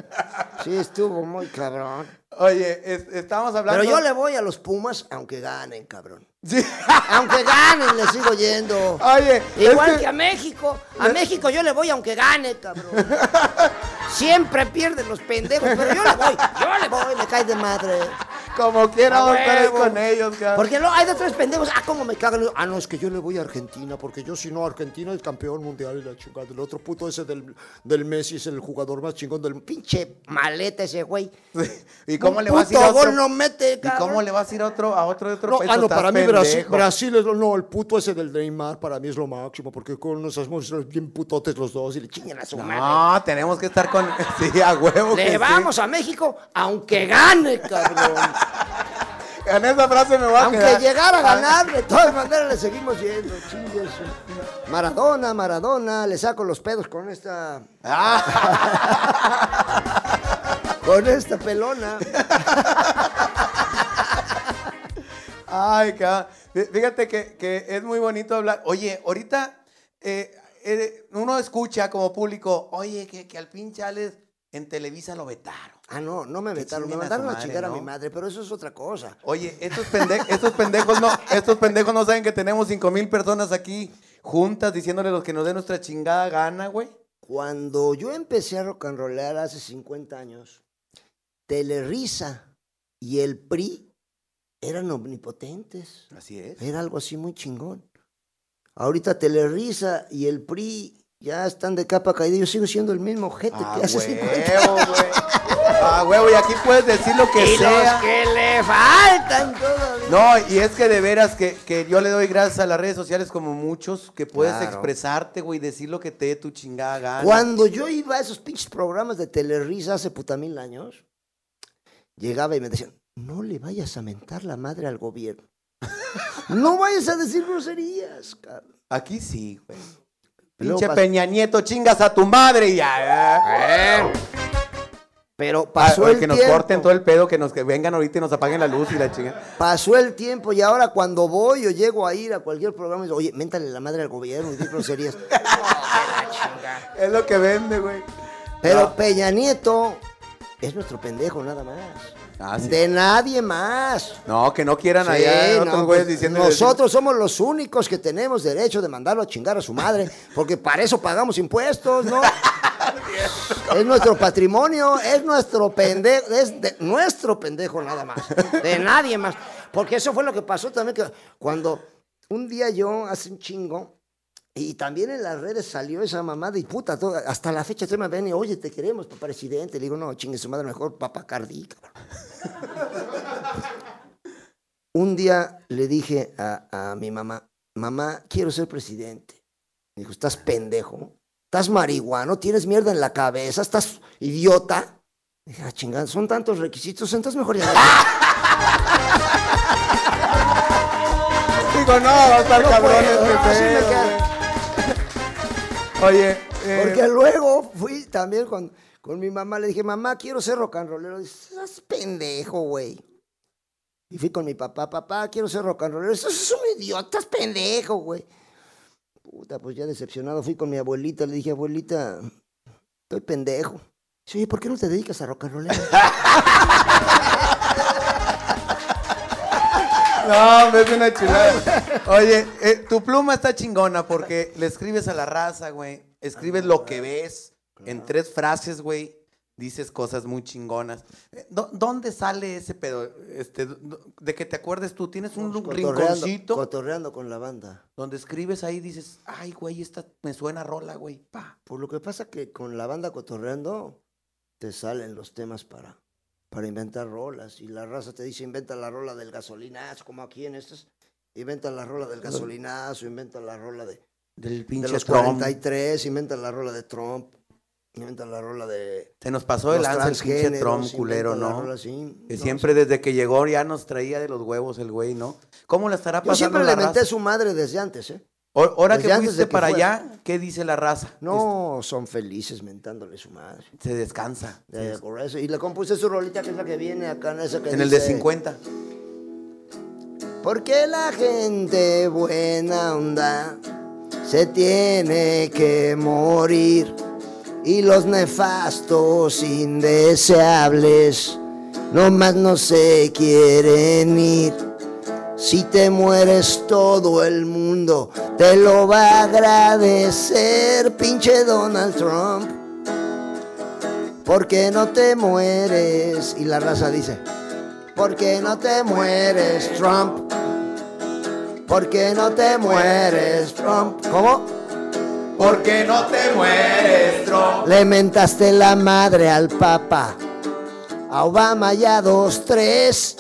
Sí, estuvo muy cabrón. Oye, es- estábamos hablando Pero yo le voy a los Pumas aunque ganen, cabrón. Sí. [laughs] Aunque ganen, le sigo yendo. Oye, Igual que- a México. A México yo le voy aunque gane, cabrón. [laughs] Siempre pierden los pendejos, pero yo le voy. Yo le voy, me cae de madre. Como quiera A estar con ellos, cabrón. Porque no, hay de tres pendejos. Ah, cómo me cagan. Ah, no, es que yo le voy a Argentina, porque yo si no, Argentina es campeón mundial y la chingada. El otro puto ese del, del Messi es el jugador más chingón del pinche maleta ese güey. [laughs] ¿Y cómo Un le vas a ir a otro? no mete, ¿Y cómo le vas a ir a otro a otro de otro No, ah, no, para mí Brasil. Brasil es lo, no, el puto ese del Neymar para mí es lo máximo, porque con nos hacemos bien putotes los dos y le chingan a su madre. No, tenemos que estar con [laughs] sí a huevo que Le sí. vamos a México aunque gane, cabrón. [laughs] [laughs] En esa frase me voy a Aunque quedar. llegara a ganar, de todas maneras le seguimos yendo. chingue su- Maradona, Maradona, le saco los pedos con esta. [laughs] con esta pelona. Ay, cabrón. Fí- Fíjate que, que es muy bonito hablar. Oye, ahorita eh, eh, uno escucha como público, oye, que, que al pinche Alex en Televisa lo vetaron. Ah, no, no me vetaron. Me mandaron a madre, chingar a mi madre, pero eso es otra cosa. Oye, estos, pende- estos pendejos no, estos pendejos no saben que tenemos cinco mil personas aquí juntas diciéndole los que nos den nuestra chingada gana, güey. Cuando yo empecé a rock and rollear hace 50 años, Telerisa y el PRI eran omnipotentes. Así es. Era algo así muy chingón. Ahorita Telerisa y el PRI ya están de capa caída. Yo sigo siendo el mismo gente Ah, que hace 50 huevo, güey. Ah, huevo, y aquí puedes decir lo que Y sea. los que le faltan todavía. No, y es que de veras que, que yo le doy gracias a las redes sociales como muchos, que puedes Claro. expresarte, güey, decir lo que te dé tu chingada gana. Cuando yo iba a esos pinches programas de Telerisa hace puta mil años, llegaba y me decían, no le vayas a mentar la madre al gobierno. [laughs] no vayas a decir groserías, cabrón. Aquí sí, güey. Pinche Peña Nieto, chingas a tu madre y ya. ¿eh? Pero pasó el que nos tiempo. corten todo el pedo, que nos que vengan ahorita y nos apaguen la luz y la chinga. Pasó el tiempo y ahora cuando voy o llego a ir a cualquier programa, digo, oye, méntale la madre al gobierno y di groserías. [laughs] Es lo que vende, güey. Pero Peña Nieto es nuestro pendejo nada más. Ah, sí. De nadie más. No, que no quieran Sí, allá no, otros pues, güeyes diciendo. nosotros somos los únicos que tenemos derecho de mandarlo a chingar a su madre, porque para eso pagamos impuestos, ¿no? [laughs] es nuestro patrimonio, es nuestro pendejo, es de nuestro pendejo nada más, de nadie más. Porque eso fue lo que pasó también, que cuando un día yo hace un chingo, y también en las redes salió esa mamada y puta, todo- hasta la fecha tú me ven y, oye, te queremos, para presidente. Le digo, no, chingue su madre, mejor papá cabrón. [laughs] Un día le dije a, a mi mamá, mamá, quiero ser presidente. Me dijo, estás pendejo, estás marihuano, tienes mierda en la cabeza, estás idiota. Dije, ah, chingada, son tantos requisitos, entonces mejor ya. [laughs] Digo, no, va a estar No cabrón puedo, Oye, eh, Porque luego fui también con, con mi mamá, le dije, mamá, quiero ser rock and rollero. Dice, estás pendejo, güey. Y fui con mi papá, papá, quiero ser rock and rollero. Estás es un idiota, estás pendejo, güey. Puta, pues ya decepcionado fui con mi abuelita, le dije, abuelita, estoy pendejo. Dice, oye, ¿por qué no te dedicas a rock and rollero? [laughs] No, es una chulada. Oye, eh, tu pluma está chingona porque le escribes a la raza, güey. Escribes lo que ves. En tres frases, güey. Dices cosas muy chingonas. Eh, ¿dó- ¿Dónde sale ese pedo? Este, de que te acuerdes tú, tienes un lu- Cotorreando- rinconcito Cotorreando con la banda. donde escribes ahí dices, ay, güey, esta me suena rola, güey. Pa. Por lo que pasa que con la banda cotorreando te salen los temas para, para inventar rolas. Y la raza te dice, inventa la rola del gasolinazo, como aquí en estas. Inventa la rola del gasolinazo, inventa la rola de, Del de pinche los Trump. 43, inventa la rola de Trump, inventa la rola de Se nos pasó el los lanza el pinche Trump culero, ¿no? rola así. Que No, siempre desde que llegó ya nos traía de los huevos el güey, ¿no? ¿Cómo la estará Yo pasando siempre la le menté raza? su madre desde antes, ¿eh? Ahora que fuiste que para allá, ¿qué dice la raza? No, son felices mentándole su madre. Este, Se descansa. Eh, por eso. Y le compuse su rolita que es la que viene acá en esa que En el de dice, 50. Porque la gente buena onda se tiene que morir y los nefastos indeseables nomás no se quieren ir. Si te mueres todo el mundo te lo va a agradecer, pinche Donald Trump. Porque no te mueres? Y la raza dice, ¿por qué no te mueres, Trump? ¿Por qué no te mueres, Trump? ¿Cómo? Porque no te mueres, Trump. Le mentaste la madre al Papa, a Obama y a dos, tres.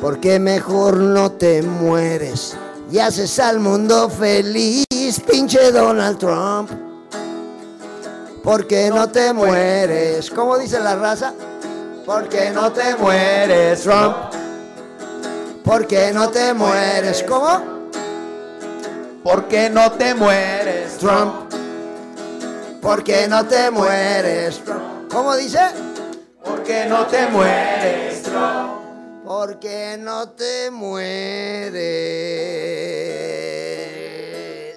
Porque mejor no te mueres y haces al mundo feliz, pinche Donald Trump. Porque no te mueres, ¿cómo dice la raza? ¿Por qué no te mueres, Trump? ¿Por qué no te mueres? ¿Cómo? ¿Por qué no te mueres, Trump. ¿Por qué no te mueres, Trump? ¿Cómo dice? ¿Por qué no te mueres, Trump? ¿Por qué no te mueres?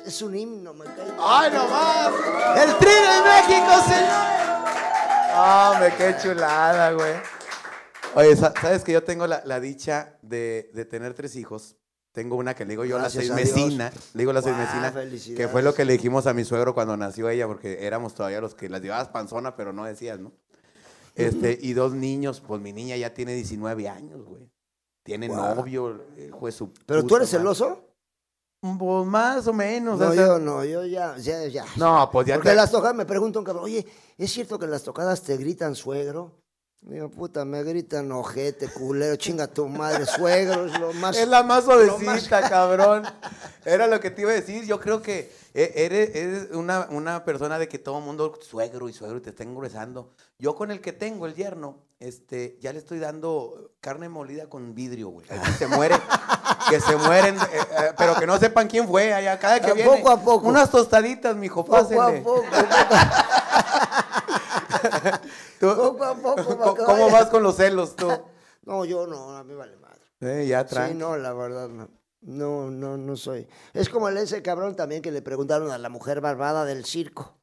Es un himno, me cae. ¡Ay, no más! ¡El Tri de México, señor! ¡Hombre, qué chulada, güey! Oye, sa- ¿sabes que yo tengo la, la dicha de, de tener tres hijos? Tengo una que le digo yo Gracias la a mesina. Le digo la seis Guau, mesina. felicidades. Que fue lo que le dijimos a mi suegro cuando nació ella, porque éramos todavía los que las llevabas panzona, pero no decías, ¿no? Este, y dos niños, pues mi niña ya tiene 19 años, güey. Tiene novio, hijo de su ¿Pero tú eres madre. celoso? Pues más o menos. No, o sea- yo no, yo ya, ya, ya. No, pues ya Porque te- las tocadas me pregunta un cabrón, oye, ¿es cierto que en las tocadas te gritan suegro? Digo, puta, me gritan ojete, culero, chinga tu madre, suegro, es lo más... Es la más suavecita, cabrón. Era lo que te iba a decir. Yo creo que e- eres, eres una, una persona de que todo el mundo, suegro y suegro, y te está engruesando. Yo con el que tengo, el yerno, este, ya le estoy dando carne molida con vidrio, güey. Que se muere, que se mueren, eh, eh, pero que no sepan quién fue. Allá, cada que A viene. poco a poco. Unas tostaditas, mijo, poco a pásenle. poco, [laughs] poco a poco, [laughs] para ¿Cómo vas [laughs] con los celos tú? [laughs] No, yo no, a mí vale madre. Eh, ya Sí, tranqui. no, la verdad no. No, no, no soy. Es como el ese cabrón también que le preguntaron a la mujer barbada del circo.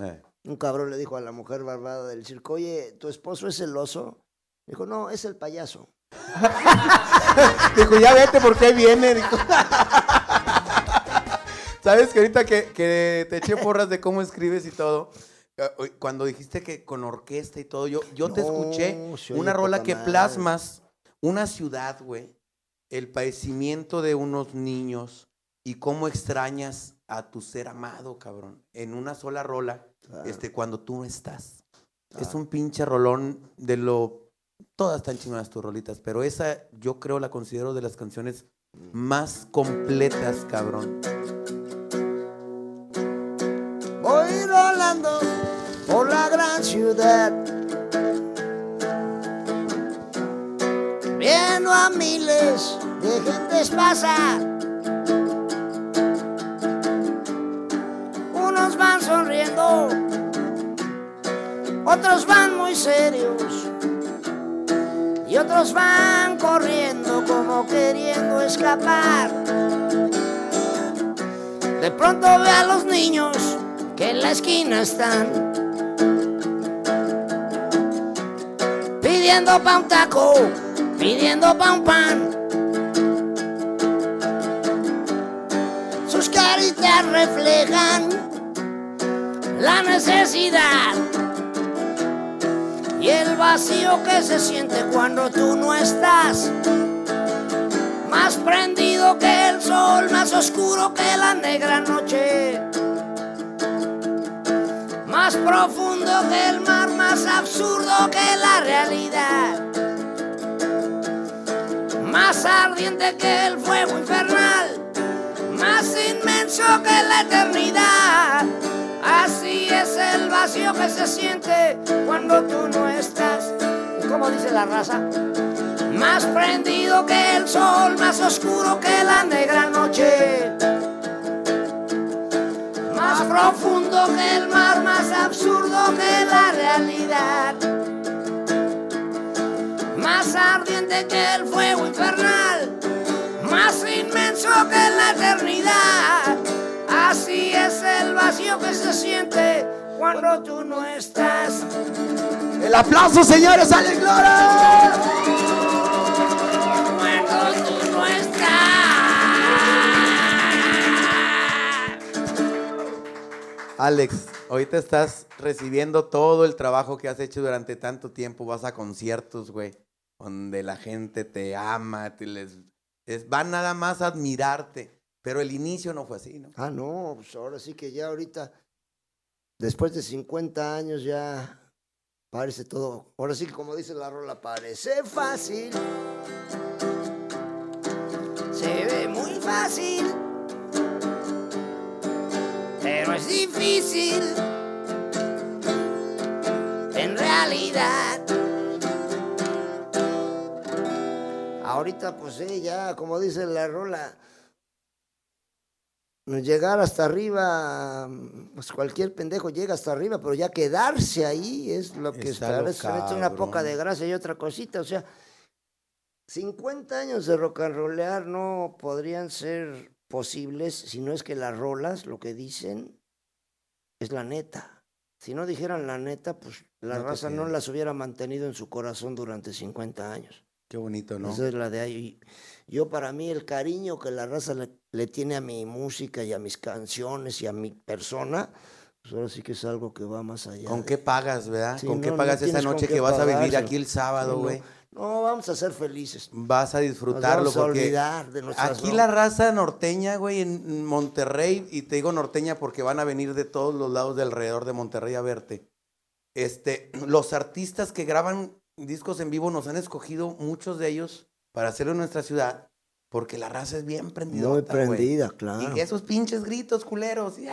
Eh. Un cabrón le dijo a la mujer barbada del circo, oye, ¿tu esposo es celoso? Dijo, no, es el payaso. Dijo, ya vete porque ahí viene. Dijo. ¿Sabes que ahorita que, que te eché porras de cómo escribes y todo? Eh, Cuando dijiste que con orquesta y todo, yo, yo te escuché una rola que madre. plasmas una ciudad, güey, el padecimiento de unos niños y cómo extrañas a tu ser amado, cabrón, en una sola rola, este, cuando tú no estás. Es un pinche rolón de lo... Todas están chingonas tus rolitas, pero esa yo creo la considero de las canciones más completas, cabrón. La gran ciudad, viendo a miles de gentes pasar. Unos van sonriendo, otros van muy serios y otros van corriendo como queriendo escapar. De pronto ve a los niños que en la esquina están pidiendo pa' un taco, pidiendo pa' un pan. Sus caritas reflejan la necesidad y el vacío que se siente cuando tú no estás. Más prendido que el sol, más oscuro que la negra noche. Más profundo que el mar, más absurdo que la realidad. Más ardiente que el fuego infernal, más inmenso que la eternidad. Así es el vacío que se siente cuando tú no estás. ¿Cómo dice la raza? Más prendido que el sol, más oscuro que la negra noche. Profundo que el mar, más absurdo que la realidad. Más ardiente que el fuego infernal, más inmenso que la eternidad. Así es el vacío que se siente cuando tú no estás. El aplauso, señores, Alex Alex, ahorita estás recibiendo todo el trabajo que has hecho durante tanto tiempo. Vas a conciertos, güey, donde la gente te ama, te les, es- van nada más a admirarte. Pero el inicio no fue así, ¿no? Ah, no, pues ahora sí que ya ahorita, después de 50 años ya parece todo, ahora sí que como dice la rola, parece fácil. Se ve muy fácil, pero es difícil. En realidad, ahorita pues ya, como dice la rola, llegar hasta arriba, pues cualquier pendejo llega hasta arriba, pero ya quedarse ahí es lo que Está es una poca de gracia y otra cosita, o sea, 50 años de rock and rollear no podrían ser posibles si no es que las rolas, lo que dicen, es la neta. Si no dijeran la neta, pues la No raza no las hubiera mantenido en su corazón durante 50 años. Qué bonito, ¿no? Esa es la de ahí. Yo para mí el cariño que la raza le, le tiene a mi música y a mis canciones y a mi persona, pues ahora sí que es algo que va más allá. ¿Con de- qué pagas, verdad? Sí, ¿Con qué no, no pagas esa noche que vas a vivir aquí el sábado, Sí, no. vamos a ser felices. Vas a Nos disfrutarlo vamos a porque olvidar de nuestras aquí la raza norteña, güey, en Monterrey, y te digo norteña porque van a venir de todos los lados de alrededor de Monterrey a verte. Este, los artistas que graban discos en vivo nos han escogido muchos de ellos para hacerlo en nuestra ciudad porque la raza es bien prendida. Muy prendida, claro. Y esos pinches gritos culeros, y,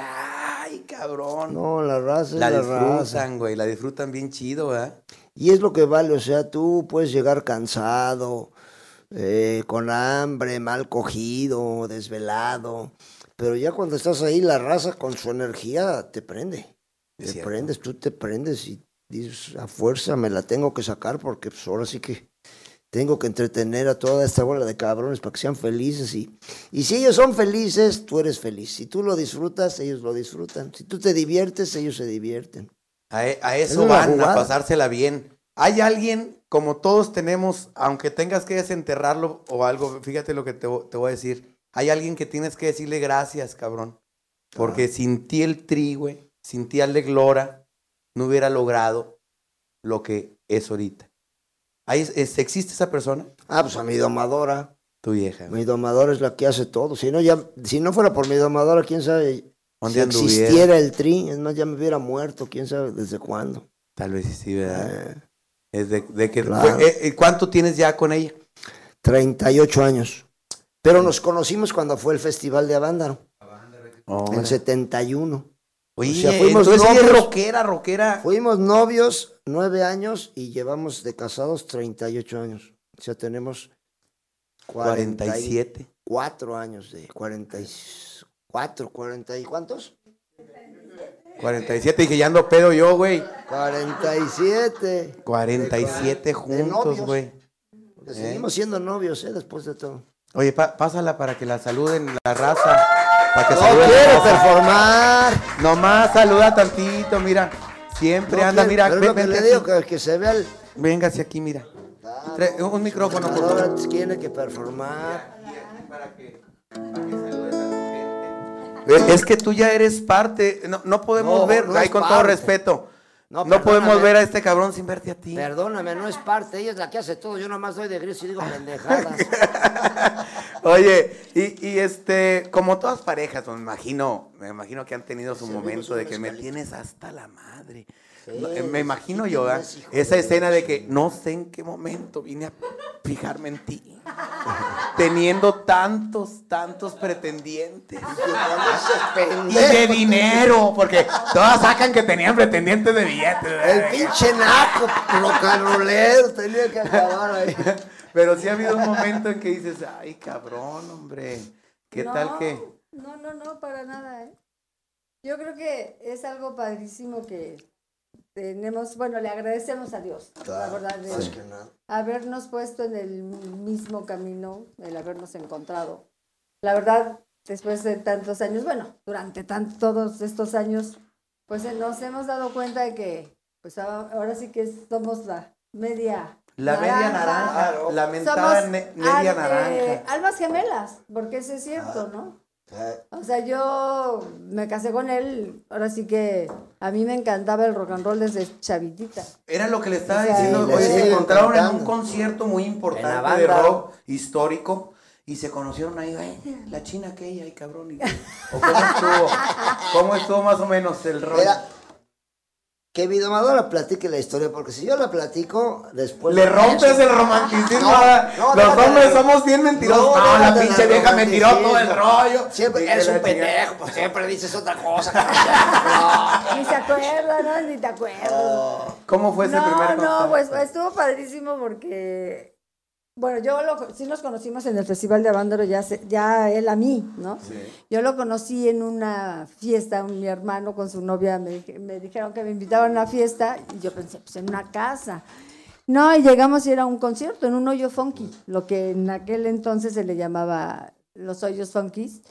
ay, cabrón. No, la raza es la la, raza. disfrutan, güey, la disfrutan bien chido, ¿verdad? Y es lo que vale, o sea, tú puedes llegar cansado, eh, con hambre, mal cogido, desvelado, pero ya cuando estás ahí, la raza con su energía te prende. Es te cierto. prendes, tú te prendes y dices, a fuerza me la tengo que sacar porque pues ahora sí que tengo que entretener a toda esta bola de cabrones para que sean felices y, y si ellos son felices, tú eres feliz. Si tú lo disfrutas, ellos lo disfrutan. Si tú te diviertes, ellos se divierten. A, e- a eso van, a pasársela bien. Hay alguien, como todos tenemos, aunque tengas que desenterrarlo o algo, fíjate lo que te, te voy a decir. Hay alguien que tienes que decirle gracias, cabrón. Porque sin ti el tri, güey, sin ti Glora, no hubiera logrado lo que es ahorita. Ahí es- ¿Existe esa persona? Ah, pues a mi domadora. Tu vieja. Mi domadora es la que hace todo. Si no, ya, si no fuera por mi domadora, quién sabe ¿Dónde si existiera el tri. Es más, ya me hubiera muerto, quién sabe desde cuándo. Tal vez sí, ¿verdad? Eh, Es de, de que, claro. eh, eh, ¿Cuánto tienes ya con ella? 38 años. Pero nos conocimos cuando fue el Festival de Avándaro, en 71. Oye, O sea, fuimos entonces ella es novios. rockera, rockera. Fuimos novios nueve años y llevamos de casados 38 años. O sea, tenemos 47. 44 años de 44, 40 y ¿cuántos? 47, dije, ya ando pedo yo, güey. 47. 47 De juntos, güey. Porque Seguimos siendo novios, ¿eh? Después de todo. Oye, pa- pásala para que la saluden la raza. Para que No quiere performar. Nomás saluda tantito, mira. Siempre anda, mira. pero es ven- lo que vente le aquí. digo, que, que se vea el... Véngase aquí, mira. Trae un micrófono, por favor. Tiene que performar. Para que, para que saludes a tu gente. Es que tú ya eres parte. No, no podemos No, ver, no ahí con todo respeto. No, No, podemos ver a este cabrón sin verte a ti. Perdóname, no es parte. Ella es la que hace todo. Yo nomás doy de gris y digo pendejadas. [laughs] Oye, y, y este, como todas parejas, me imagino, me imagino que han tenido su momento de que me tienes hasta la madre. Eh, me imagino yo, esa escena de que no sé en qué momento vine a fijarme en ti. Teniendo tantos, tantos [laughs] pretendientes. Y de dinero, porque todas sacan que tenían pretendientes de billetes. ¿verdad? El pinche naco, rocanrolero, tenía que acabar ahí. Pero sí ha habido un momento en que dices, ay, cabrón, hombre. ¿Qué No, tal que? No, no, no, para nada, ¿eh? Yo creo que es algo padrísimo que tenemos, bueno, le agradecemos a Dios, la verdad, de nada. habernos puesto en el mismo camino, el habernos encontrado. La verdad, después de tantos años, bueno, durante tan, todos estos años, pues eh, nos hemos dado cuenta de que, pues ahora sí que somos la media La media naranja, Claro. la mentada Somos media al- naranja. eh, almas gemelas, porque eso es cierto, ¿no? O sea, yo me casé con él, ahora sí que a mí me encantaba el rock and roll desde chavitita. Era lo que le estaba O sea, diciendo. Oye, se encontraron en un concierto muy importante de rock histórico y se conocieron ahí. Ay, la china aquella, ay, cabrón. y- ¿O cómo estuvo? ¿Cómo estuvo más o menos el rock? Que mi domadora platique la historia, porque si yo la platico, después... Le rompes el romanticismo. No, no, Los hombres de- somos bien mentirosos. No, No, la pinche vieja me tiró todo el rollo. Siempre eres un pendejo, pues siempre dices otra cosa. [laughs] Ni se acuerda, ¿no? Ni te acuerdas. ¿Cómo fue ese no, primer no, contacto? pues estuvo padrísimo porque bueno, yo lo, sí nos conocimos en el Festival de Avándaro, ya, se- ya él a mí, ¿no? Yo lo conocí en una fiesta, mi hermano con su novia me, me dijeron que me invitaban a una fiesta y yo pensé, pues en una casa. No, y llegamos y era un concierto en un hoyo funky, lo que en aquel entonces se le llamaba los hoyos funkies.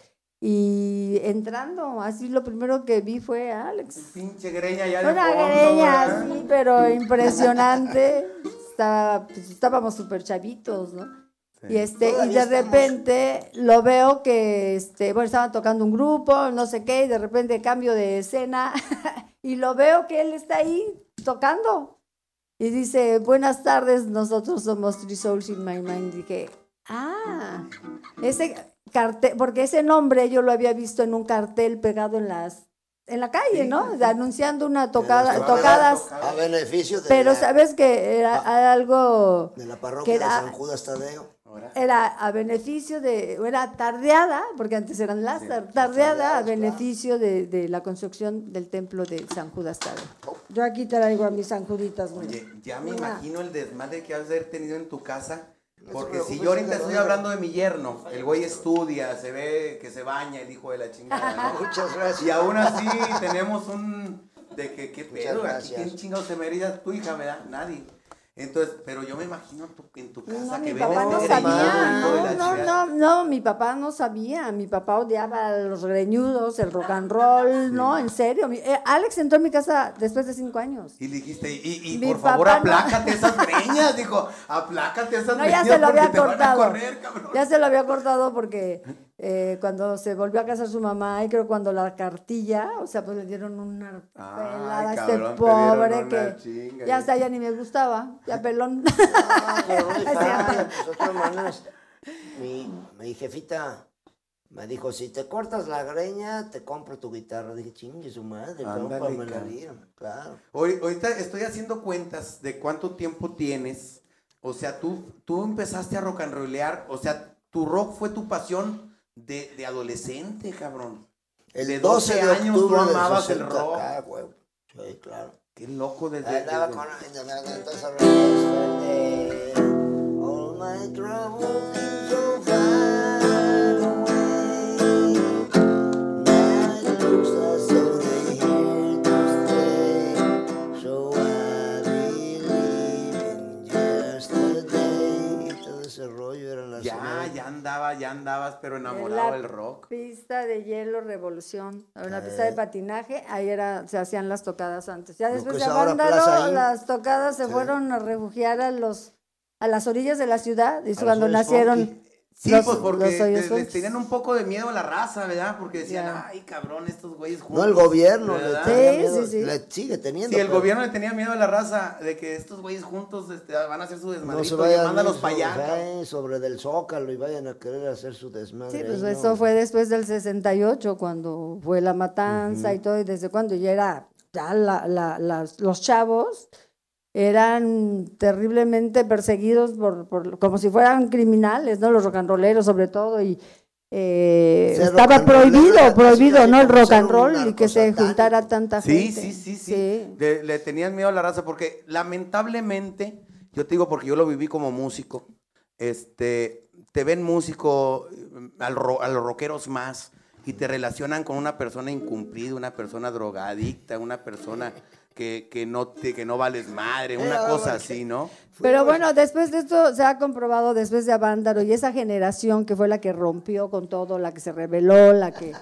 Y entrando, así lo primero que vi fue a Alex. Pinche greña ya de Una fondo, greña ¿verdad? así, pero impresionante. [laughs] Estaba, pues, estábamos súper chavitos, ¿no? Y este, y de estamos. repente lo veo que este, bueno, estaban tocando un grupo, no sé qué, y de repente cambio de escena, [laughs] y lo veo que él está ahí tocando. Y dice, buenas tardes, nosotros somos Three Souls in My Mind. dije, ah, ese cartel, porque ese nombre yo lo había visto en un cartel pegado en las en la calle, ¿no? De- anunciando una tocada, Pero tocadas. A beneficio de, Pero la, sabes que era era algo de la que parroquia de era- San Judas Tadeo. era a beneficio de, era tardeada, porque antes eran las tar- tardeada a beneficio de, de la construcción del templo de San Judas Tadeo. Yo aquí traigo a mis San Juditas. Oye, ya me Una. imagino el desmadre que has de haber tenido en tu casa. Porque si yo ahorita estoy hablando de mi yerno, el güey estudia, se ve que se baña, el hijo de la chingada, ¿no? [laughs] Muchas gracias. Y aún así tenemos un... De que, ¿qué pedo? ¿Quién chingado se merita tu hija, verdad? Nadie. Entonces, pero yo me imagino tu- en tu casa No, que mi papá no sabía, no, no, no, no, mi papá no sabía, mi papá odiaba los greñudos, el rock and roll, no, en serio. eh, Alex entró a mi casa después de cinco años. Y le dijiste, y, y por favor no- aplácate [laughs] esas greñas, dijo, aplácate esas No, greñas ya se lo había cortado. correr. Ya se lo había cortado porque eh, cuando se volvió a casar su mamá, y creo cuando la cartilla, o sea, pues le dieron una Ay, pelada a este dieron pobre que chinga, ya hasta ya ni me gustaba, ya [laughs] pelón. Ah, pero no, [laughs] cierto. pues, de todas maneras, mi, mi jefita me dijo, si te cortas la greña, te compro tu guitarra. Dije, chingue su madre, Ándale, cómpramela, cabrón. bien, claro. Hoy- Ahorita estoy haciendo cuentas de cuánto tiempo tienes. O sea, tú, tú empezaste a rock and rollear. O sea, tu rock fue tu pasión de, de adolescente, cabrón. El de 12 de años tú amabas el 60, rock. ah. Sí, claro. Qué loco desde... Andaba con entonces yesterday, all my troubles Ya, ya andaba, ya andabas, pero enamorado del rock. Pista de hielo Revolución, una pista Eh. de patinaje, ahí era, se hacían las tocadas antes. Ya después de Inn. las tocadas se Sí. fueron a refugiar a los a las orillas de la ciudad, y cuando nacieron funky. Sí, los- pues porque les, tenían un poco de miedo a la raza, ¿verdad? Porque decían, ay, cabrón, estos güeyes juntos. No, el gobierno le ¿verdad? tenía Sí, miedo, sí, sí. le sigue teniendo. Sí, el pero gobierno le tenía miedo a la raza de que estos güeyes juntos este, van a hacer su No se desmadrito y vayan mándalos a para allá. sobre, del Zócalo y vayan a querer hacer su desmadre. Sí, pues ahí, eso ¿no? fue después del 68, cuando fue la matanza y todo, y desde cuando ya era, ya la- la- las- los chavos eran terriblemente perseguidos por, por- como si fueran criminales, ¿no? Los rock and rolleros sobre todo, y eh, estaba prohibido, prohibido, ¿no? El rock and roll y que se juntara tanta Sí, gente. sí, sí, sí. Le, le tenían miedo a la raza porque lamentablemente, yo te digo porque yo lo viví como músico, este, te ven músico eh, al ro- a los rockeros más y te relacionan con una persona incumplida, una persona drogadicta, una persona que, que no, te, que no vales madre, una Eh, cosa así, ¿no? Pero bueno, después de esto se ha comprobado, después de Avándaro y esa generación que fue la que rompió con todo, la que se rebeló, la que,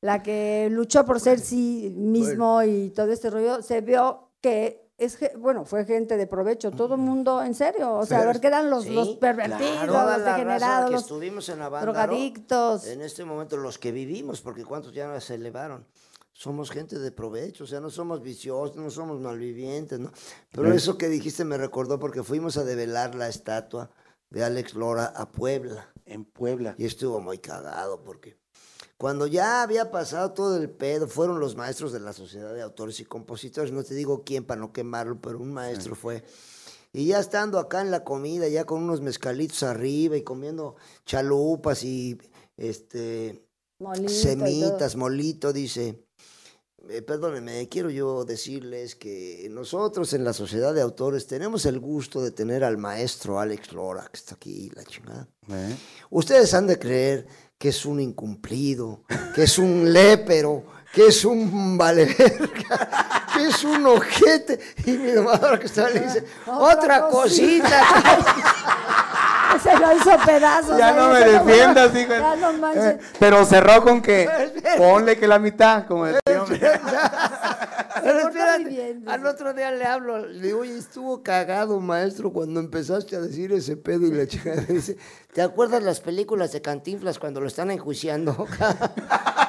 la que luchó por ser sí mismo y todo este rollo, se vio que es, bueno, fue gente de provecho, todo el mundo, en serio, o sea, a ver que eran los, Sí, los pervertidos, Toda los degenerados, que los estuvimos en Avándaro, drogadictos. En este momento, los que vivimos, porque cuántos ya se elevaron. Somos gente de provecho, o sea, no somos viciosos, no somos malvivientes, ¿no? Pero eso que dijiste me recordó porque fuimos a develar la estatua de Alex Lora a Puebla. En Puebla. Y estuvo muy cagado porque cuando ya había pasado todo el pedo, fueron los maestros de la Sociedad de Autores y Compositores, no te digo quién para no quemarlo, pero un maestro fue. Y ya estando acá en la comida, ya con unos mezcalitos arriba y comiendo chalupas y este todo. semitas, molito, dice, eh, perdónenme, quiero yo decirles que nosotros en la Sociedad de Autores tenemos el gusto de tener al maestro Alex Lora, que está aquí, la chingada. ¿Eh? Ustedes han de creer que es un incumplido, que es un lépero, que es un valeverga, [laughs] que es un ojete. Y mi domadora que está le dice, Otra otra cosita". [laughs] [laughs] Se lo hizo pedazos. Ya no me defiendas, [laughs] hijo. Ya no manches. Eh, Pero cerró con que [laughs] ponle que la mitad, como decía. Pero espérate, bien, al otro día le hablo, le digo, oye, estuvo cagado, maestro, cuando empezaste a decir ese pedo y la chica dice, ¿te acuerdas las películas de Cantinflas cuando lo están enjuiciando?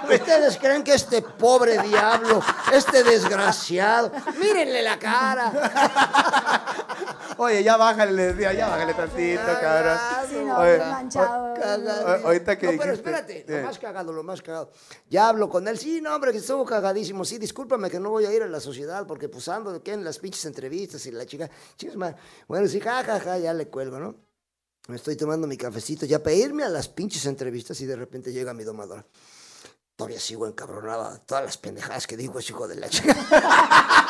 Ustedes creen que este pobre diablo, este desgraciado, mírenle la cara. Oye, ya bájale, le decía, ya bájale tantito, cabrón. Sí, no, Oye, manchado. Cagado. ahorita que no, pero dijiste, espérate, lo más cagado, lo más cagado. Ya hablo con él, sí, no, hombre, que estuvo cagadísimo. Sí, discúlpame que no voy a ir a la sociedad porque pues ando de que en las pinches entrevistas y la chica, chicos, man. Bueno, sí, ja, ja, ja, ya le cuelgo, ¿no? Me estoy tomando mi cafecito ya para irme a las pinches entrevistas y de repente llega mi domadora. Todavía sigo encabronada todas las pendejadas que digo ese hijo de la chica. [laughs]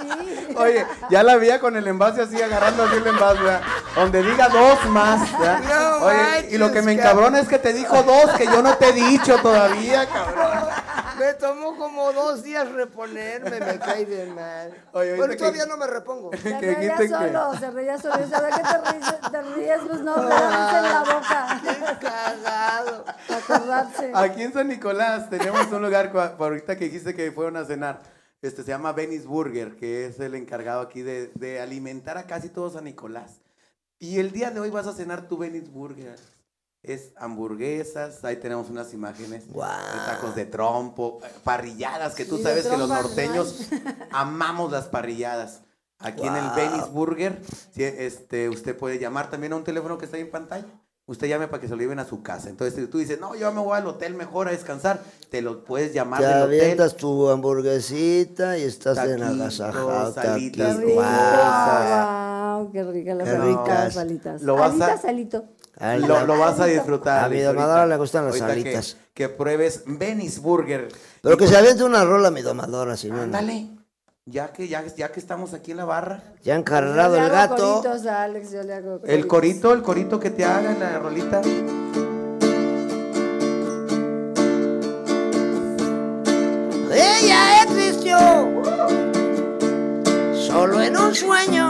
Ah, sí. Oye, ya la veía con el envase así, agarrando así el envase, ¿verdad? Donde diga dos más, ¿verdad? No Oye, y lo que me encabrona es que te dijo dos que yo no te he dicho todavía, cabrón. [laughs] Me tomó como dos días reponerme, me cae de mal. Oye, bueno, que- todavía no me repongo. Se [laughs] que reía que- solo, se reía solo. ¿Y ¿Sabes qué te ríes? Te ríes, pues no, me risa en la boca. Qué cagado. [laughs] Acordarse. Aquí en San Nicolás tenemos un lugar, por ahorita que dijiste que fueron a cenar, este se llama Venice Burger, que es el encargado aquí de, de alimentar a casi todo San Nicolás. Y el día de hoy vas a cenar tu Venice Burger. Es hamburguesas, ahí tenemos unas imágenes, Guau. de tacos de trompo, parrilladas, que tú sabes que los norteños [laughs] amamos las parrilladas. Aquí en el. Venice Burger, este, usted puede llamar también a un teléfono que está ahí en pantalla. Usted llame para que se lo lleven a su casa. Entonces, si tú dices, no, yo me voy al hotel mejor a descansar, te lo puedes llamar Te del hotel. avientas tu hamburguesita y estás en agasajado. salitas, taquito. Guau. Wow, qué rica las Qué ricas. alitas. Lo vas a- salito. Ay, Lo, la- lo vas a disfrutar. A mi domadora le gustan las Ahorita que- pruebes Venice Burger. Pero que se aviente una rola mi domadora, si no. no. Ándale. Ya que, ya, ya que estamos aquí en la barra. Ya encarrado Yo le el hago gato. coritos a Alex, yo le hago El corito, el corito que te haga en la rolita. Ella existió solo en un sueño.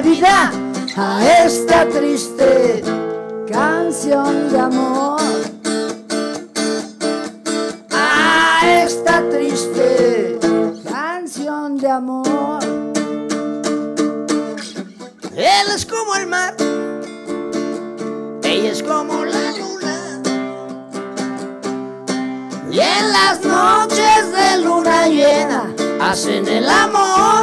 Vida a esta triste Canción de amor. a esta triste. Canción de amor. Él es como el mar, ella es como la luna. Y en las noches de luna llena hacen el amor.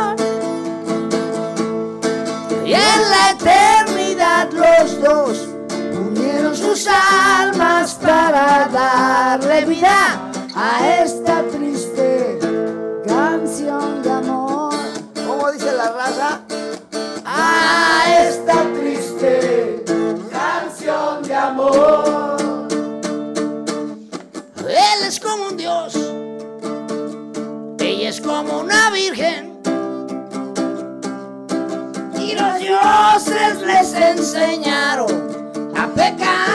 Almas para darle vida a esta triste Canción de amor. ¿Cómo dice la raza? A esta triste canción de amor. Él es como un dios, ella es como una virgen. Y los dioses les enseñaron a pecar.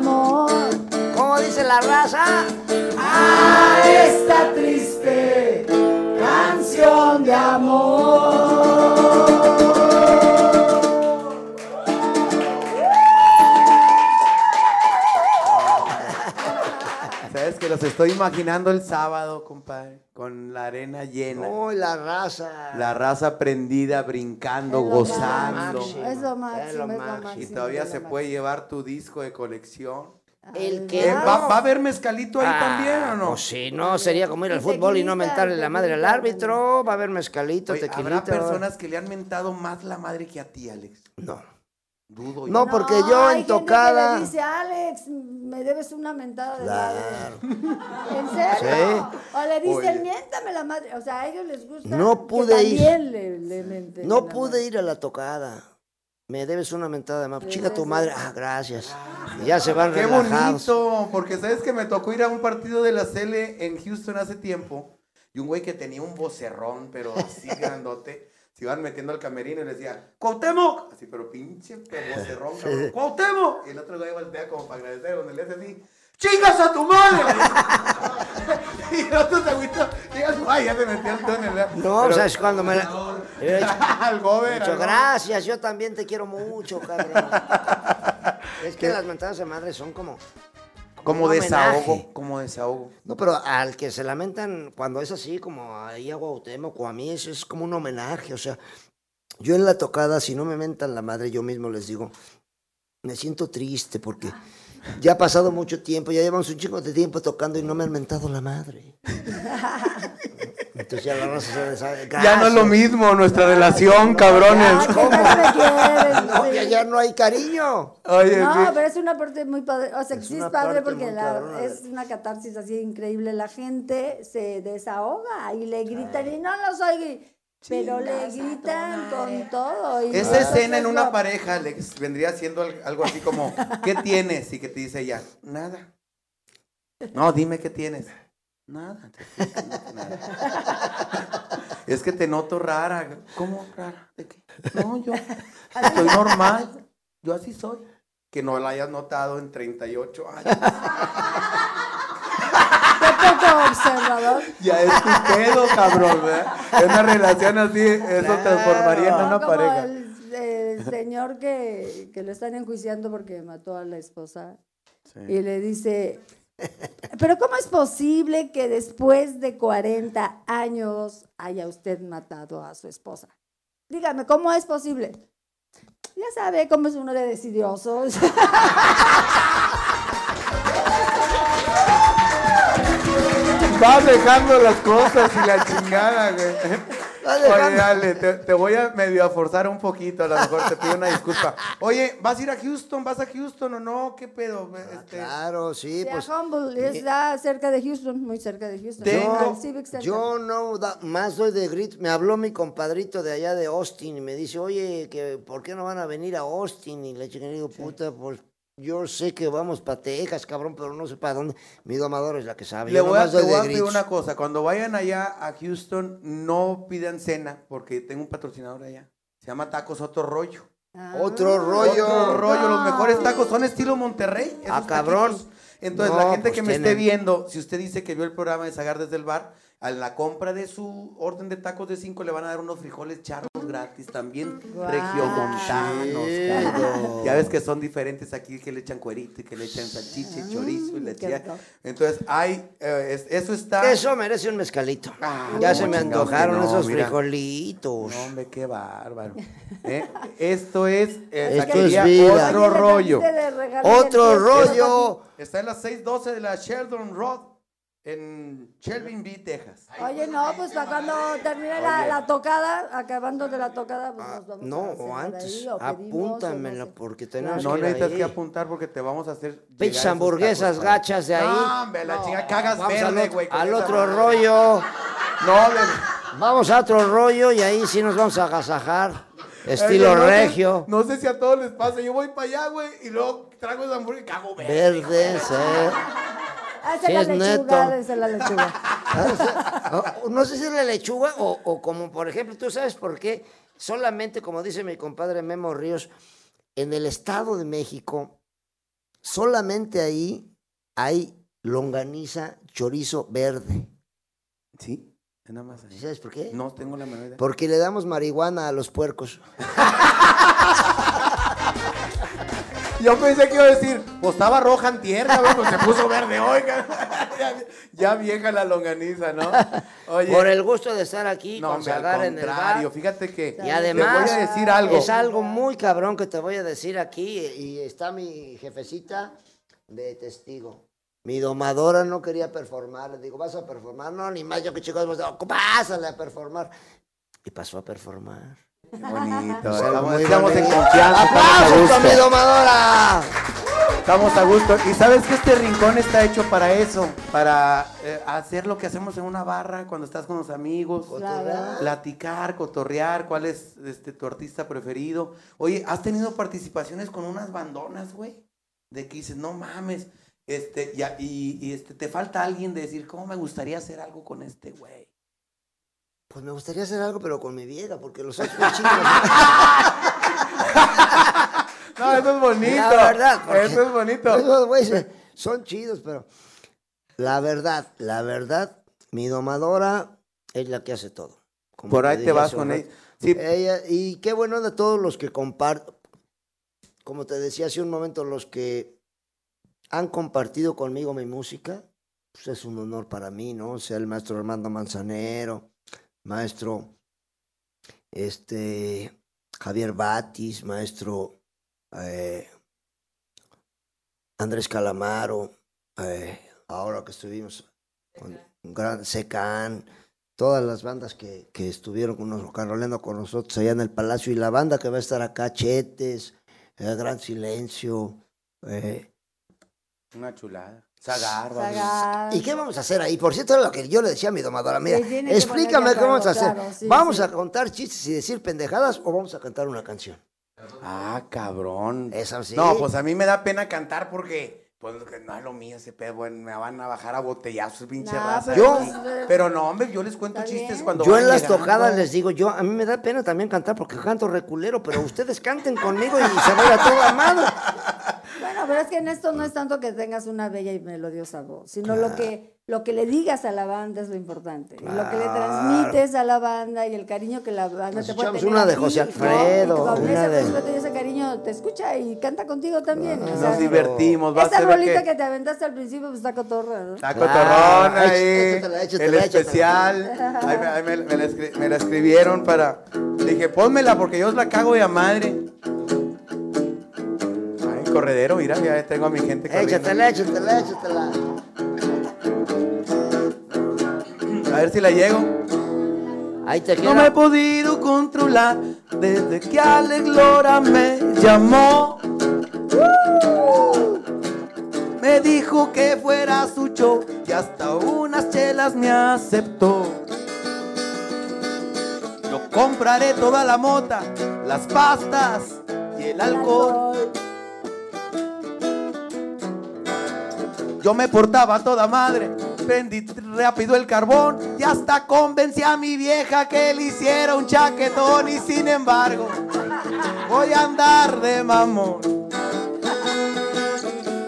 Amor. ¿Cómo dice la raza? A esta triste canción de amor. Que los estoy imaginando el sábado, compadre, con la arena llena. Oh, la raza. La raza prendida, brincando, Es lo gozando. máximo, Es lo máximo, Es lo es lo máximo. Y todavía se puede llevar tu disco de colección. El que Eh, no. ¿Va, va a haber mezcalito ahí Ah, también o no? Pues sí, no, sería como ir al fútbol y no mentarle la madre al árbitro. Va a haber mezcalito, Oye, tequilita. habrá personas que le han mentado más la madre que a ti, Alex. No. Dudo yo. No, porque yo hay en gente tocada. Que le dice, Alex, me debes una mentada de Claro. madre. [laughs] ¿En serio? O le dicen, Oye. miéntame la madre. O sea, a ellos les gusta. No pude que ir. también Le, le menten No la pude madre. ir a la tocada. Me debes una mentada de más. Chica tu madre. Ah, gracias. Y ya se van Qué relajados. bonito, porque sabes que me tocó ir a un partido de la CL en Houston hace tiempo y un güey que tenía un vocerrón, pero así [laughs] grandote, se iban metiendo al camerino y le decía, ¡Cuauhtémoc! Así, pero pinche pero vocerrón, [laughs] cabrón, ¡Cuauhtémoc! Y el otro güey voltea como para agradecer, donde le hace así, ¡Chingas a tu madre! [laughs] y el otro se agüitó, llega su ay, ya se metió el túnel. ¿verdad? No, Pero- ¿sabes cuando me la... He [laughs] dicho, al gober, al Muchas gracias, yo también te quiero mucho, cabrón. es que las mentadas de madre son como... Como desahogo, homenaje. como desahogo. No, pero al que se lamentan cuando es así, como ahí a Cuauhtémoc o a mí, eso es como un homenaje. O sea, yo en la tocada, si no me mentan la madre, yo mismo les digo, me siento triste porque ya ha pasado mucho tiempo, ya llevamos un chingo de tiempo tocando y no me han mentado la madre. [laughs] Entonces ya la raza se sabe. Ya no es lo mismo nuestra relación, cabrones. Ay, ¿cómo me quieren? No, Sí. ya, ya no hay cariño. Oye, No, sí. pero es una parte muy padre. O sea, que sí es padre porque la- es una catarsis así increíble. La gente se desahoga y le gritan y no los oigo. Pero le gritan con todo. y Esa escena es en una pareja, Alex, vendría siendo al- algo así como, ¿qué tienes? Y que te dice ella, nada. No, dime qué tienes. Nada. nada. Es que te noto rara. ¿Cómo rara? ¿De qué? No, yo estoy normal. Yo así soy. Que no la hayas notado en 38 años. Observador. [laughs] Ya es tu pedo, cabrón, ¿verdad? En una relación así, eso transformaría en una como pareja. El, el señor que, que lo están enjuiciando porque mató a la esposa y le dice, pero ¿cómo es posible que después de 40 años haya usted matado a su esposa? Dígame, ¿cómo es posible? Ya sabe cómo es uno de decidiosos. [laughs] Vas dejando las cosas y la chingada, güey. Vas Oye, dale, te, te voy a medio a forzar un poquito, a lo mejor te pido una disculpa. Oye, ¿vas a ir a Houston? ¿Vas a Houston o no? ¿Qué pedo? Este, Claro, sí, Sí, a pues. Humboldt, está cerca de Houston, muy cerca de Houston. Tengo- Center. Yo no da- más doy de grit. Me habló mi compadrito de allá de Austin y me dice, oye, que ¿por qué no van a venir a Austin? Y le dije, digo, puta, pues yo sé que vamos para Texas, cabrón, pero no sé para dónde. Mi domador es la que sabe. Le Yo voy a, te voy pedir una cosa. Cuando vayan allá a Houston, no pidan cena, porque tengo un patrocinador allá. Se llama Tacos Otro Rollo. Ah. Otro rollo. Otro rollo. Los mejores tacos son estilo Monterrey. Ah, cabrón. taquitos. Entonces, No, la gente pues que me esté viendo, si usted dice que vio el programa de Sagar desde el bar, a la compra de su orden de tacos de 5 le van a dar unos frijoles charros gratis también. Regiomontanos. Ya ves que son diferentes aquí, que le echan cuerito y que le echan salchicha, y chorizo y le qué echan. rico. Entonces, hay, eh, es- eso está. Eso merece un mezcalito. Ah, ya no, se me antojaron no, esos mira. frijolitos. No, hombre, qué bárbaro. ¿Eh? Esto es, eh, Esto taquería es vida. otro rollo. Otro rollo. Está en las 612 de la Sheldon Road en Shelby, Texas. Oye, no, pues para cuando termine la, la tocada, acabando de la tocada, pues nos vamos a Ah, No, cenar o antes, ahí, o pedimos, o apúntamela no sé. porque tenemos No que ir necesitas ahí. que apuntar porque te vamos a hacer. llegar Pinches esos hamburguesas tacos, gachas de ahí. No, hombre, la chinga cagas Vamos verde, al, otro- güey. con al esa otro madre. rollo. No, le- Vamos a otro rollo y ahí sí nos vamos a agasajar. Estilo Oye, no sé- regio. No sé si a todos les pasa. Yo voy para allá, güey, y luego traigo esa hamburguesa y cago verde. Verdes, [laughs] eh. Ah, Sí, es es la neto. lechuga, es la lechuga. [laughs] O- No sé si es la lechuga o, o como, por ejemplo, tú sabes por qué. Solamente, como dice mi compadre Memo Ríos, en el Estado de México, solamente ahí hay longaniza, chorizo verde. Sí, es nada más ahí. ¿Sí ¿Sabes por qué? No tengo la idea. Porque le damos marihuana a los puercos. [laughs] Yo pensé que iba a decir, pues estaba roja en tierra, pues se puso verde cabrón. [laughs] ya, ya vieja la longaniza, ¿no? Oye, Por el gusto de estar aquí no, con hombre, al en el bar. fíjate que Y además, te voy a decir algo. es algo muy cabrón que te voy a decir aquí. Y está mi jefecita, de testigo. Mi domadora no quería performar. Le digo, ¿vas a performar? No, ni más, yo que chicos, pásale a performar. Y pasó a performar. Qué bonito. Estamos, en confianza. Estamos a ¡Aplausos mi gusto. domadora! Estamos a gusto. Y sabes que este rincón está hecho para eso, para eh, hacer lo que hacemos en una barra cuando estás con los amigos. Claro. Platicar, cotorrear, cuál es este, tu artista preferido. Oye, ¿has tenido participaciones con unas bandonas, güey? De que dices, no mames, este, ya, y, y, este, te falta alguien de decir, ¿cómo me gustaría hacer algo con este güey? Pues me gustaría hacer algo, pero con mi vieja, porque los otros chicos. [laughs] No, eso es bonito. La verdad, Eso es bonito. Esos güeyes son chidos, pero la verdad, la verdad, mi domadora es la que hace todo. Como Por ahí te vas con ella. Sí, Ella- y qué bueno de todos los que comparten, como te decía hace un momento, los que han compartido conmigo mi música, pues es un honor para mí, ¿no? O sea, el maestro Armando Manzanero, maestro este Javier Batis, maestro eh, Andrés Calamaro, eh, ahora que estuvimos con un gran Secan, todas las bandas que, que estuvieron con nosotros, con nosotros allá en el Palacio y la banda que va a estar acá, Chetes, El Gran Silencio. eh, una chulada. Sagar. ¿Y qué vamos a hacer ahí? Por cierto, era lo que yo le decía a mi domadora. Mira, explícame qué vamos a hacer. claro, sí, ¿Vamos sí. a contar chistes y decir pendejadas o vamos a cantar una canción? Ah, cabrón. Esa sí. No, pues a mí me da pena cantar porque pues no es lo mío ese pedo, bueno, me van a bajar a botellazos, pinche No, raza. pero aquí. pues, pero no, hombre, yo les cuento chistes bien. cuando Yo en las llegando. tocadas les digo, yo a mí me da pena también cantar porque canto reculero, pero ustedes canten conmigo y se vaya todo amado. Bueno, pero es que en esto no es tanto que tengas una bella y melodiosa voz, sino lo que lo que le digas a la banda es lo importante. Y lo que le transmites a la banda y el cariño que la banda Nos te puede tener una de José ¿no? Alfredo, Y que con una ese de- respeto y ese cariño te escucha y canta contigo también. o sea, Nos divertimos, va a esa ser rolita que... que te aventaste al principio pues está cotorra, ¿no? Está Claro, cotorrona ahí, el especial. Ahí me, ahí me- me la me la escribieron para... Dije, pónmela porque yo os la cago de a madre. Corredero, mira, ya tengo a mi gente corriendo. Échatela, échatela, échatela. A ver si la llego. Ahí te No me he podido controlar desde que Alex Lora me llamó. Me dijo que fuera su show y hasta unas chelas me aceptó. Yo compraré toda la mota, las pastas y el alcohol. Yo me portaba toda madre, prendí rápido el carbón y hasta convencí a mi vieja que le hiciera un chaquetón y sin embargo voy a andar de mamón.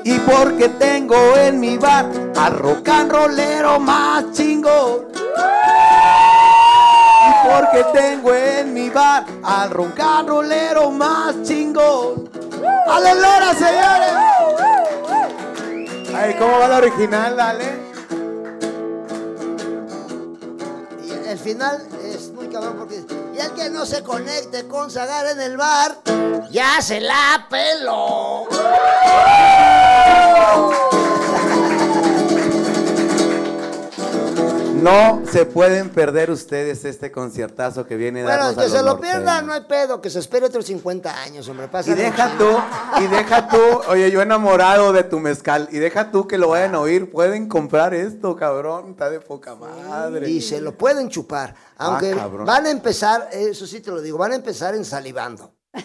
Y porque tengo en mi bar al rock and rollero más chingón. Y porque tengo en mi bar al rock and rollero más chingón. ¡Aleluya, señores! Ay, ¿cómo va la original, dale? Y el final es muy cabrón porque. Y el que no se conecte con Zagar en el bar, ya se la peló. No se pueden perder ustedes este conciertazo que viene a Bueno, darnos a que los se lo norteños. pierda, no hay pedo, que se espere otros 50 años, hombre. Y deja tú, y deja tú, oye, yo enamorado de tu mezcal, y deja tú que lo vayan a oír, pueden comprar esto, cabrón, está de poca madre. Y se lo pueden chupar. Aunque cabrón. van a empezar, eso sí te lo digo, van a empezar en salivando. [laughs] y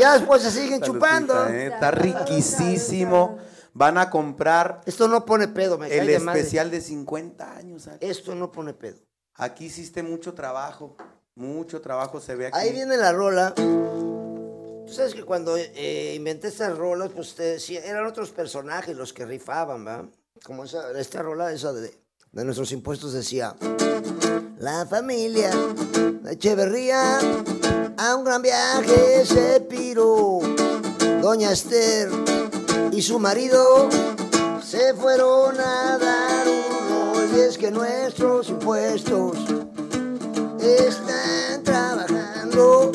ya después se siguen chupando. ¿eh? Está riquísimo. Van a comprar Esto no pone pedo, me el especial de 50 años. Esto no pone pedo. Aquí hiciste mucho trabajo, mucho trabajo se ve aquí. Ahí viene la rola. Tú sabes que cuando eh, inventé estas rolas, pues te decía, eran otros personajes los que rifaban, ¿va? Como esa, esta rola, esa de, de nuestros impuestos decía, la familia de Echeverría a un gran viaje se piró. Doña Esther y su marido se fueron a dar un rol. Y es que nuestros impuestos están trabajando.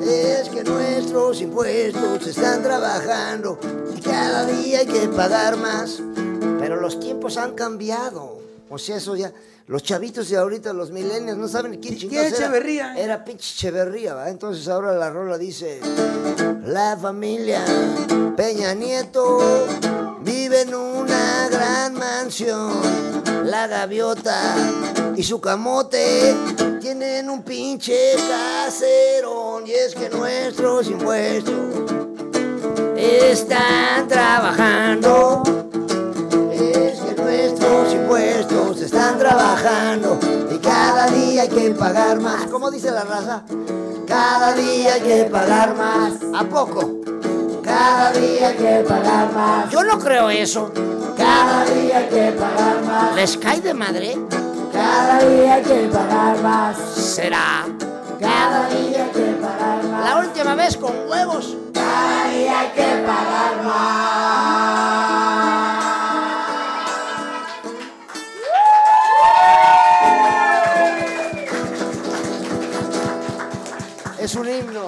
Es que nuestros impuestos están trabajando y cada día hay que pagar más. Pero los tiempos han cambiado. O sea, eso ya. Los chavitos de ahorita, los milenios, no saben quién ¿Quién chingados era. Echeverría? Era pinche Echeverría, ¿va? Entonces ahora la rola dice: La familia Peña Nieto vive en una gran mansión. La gaviota y su camote tienen un pinche caserón. Y es que nuestros impuestos están trabajando. Impuestos están trabajando y cada día hay que pagar más. ¿Cómo dice la raza? Cada día hay que pagar más. ¿A poco? Cada día hay que pagar más. Yo no creo eso. Cada día hay que pagar más. ¿Les cae de madre? Cada día hay que pagar más. Será. Cada día hay que pagar más. La última vez con huevos. Cada día hay que pagar más. Es un himno.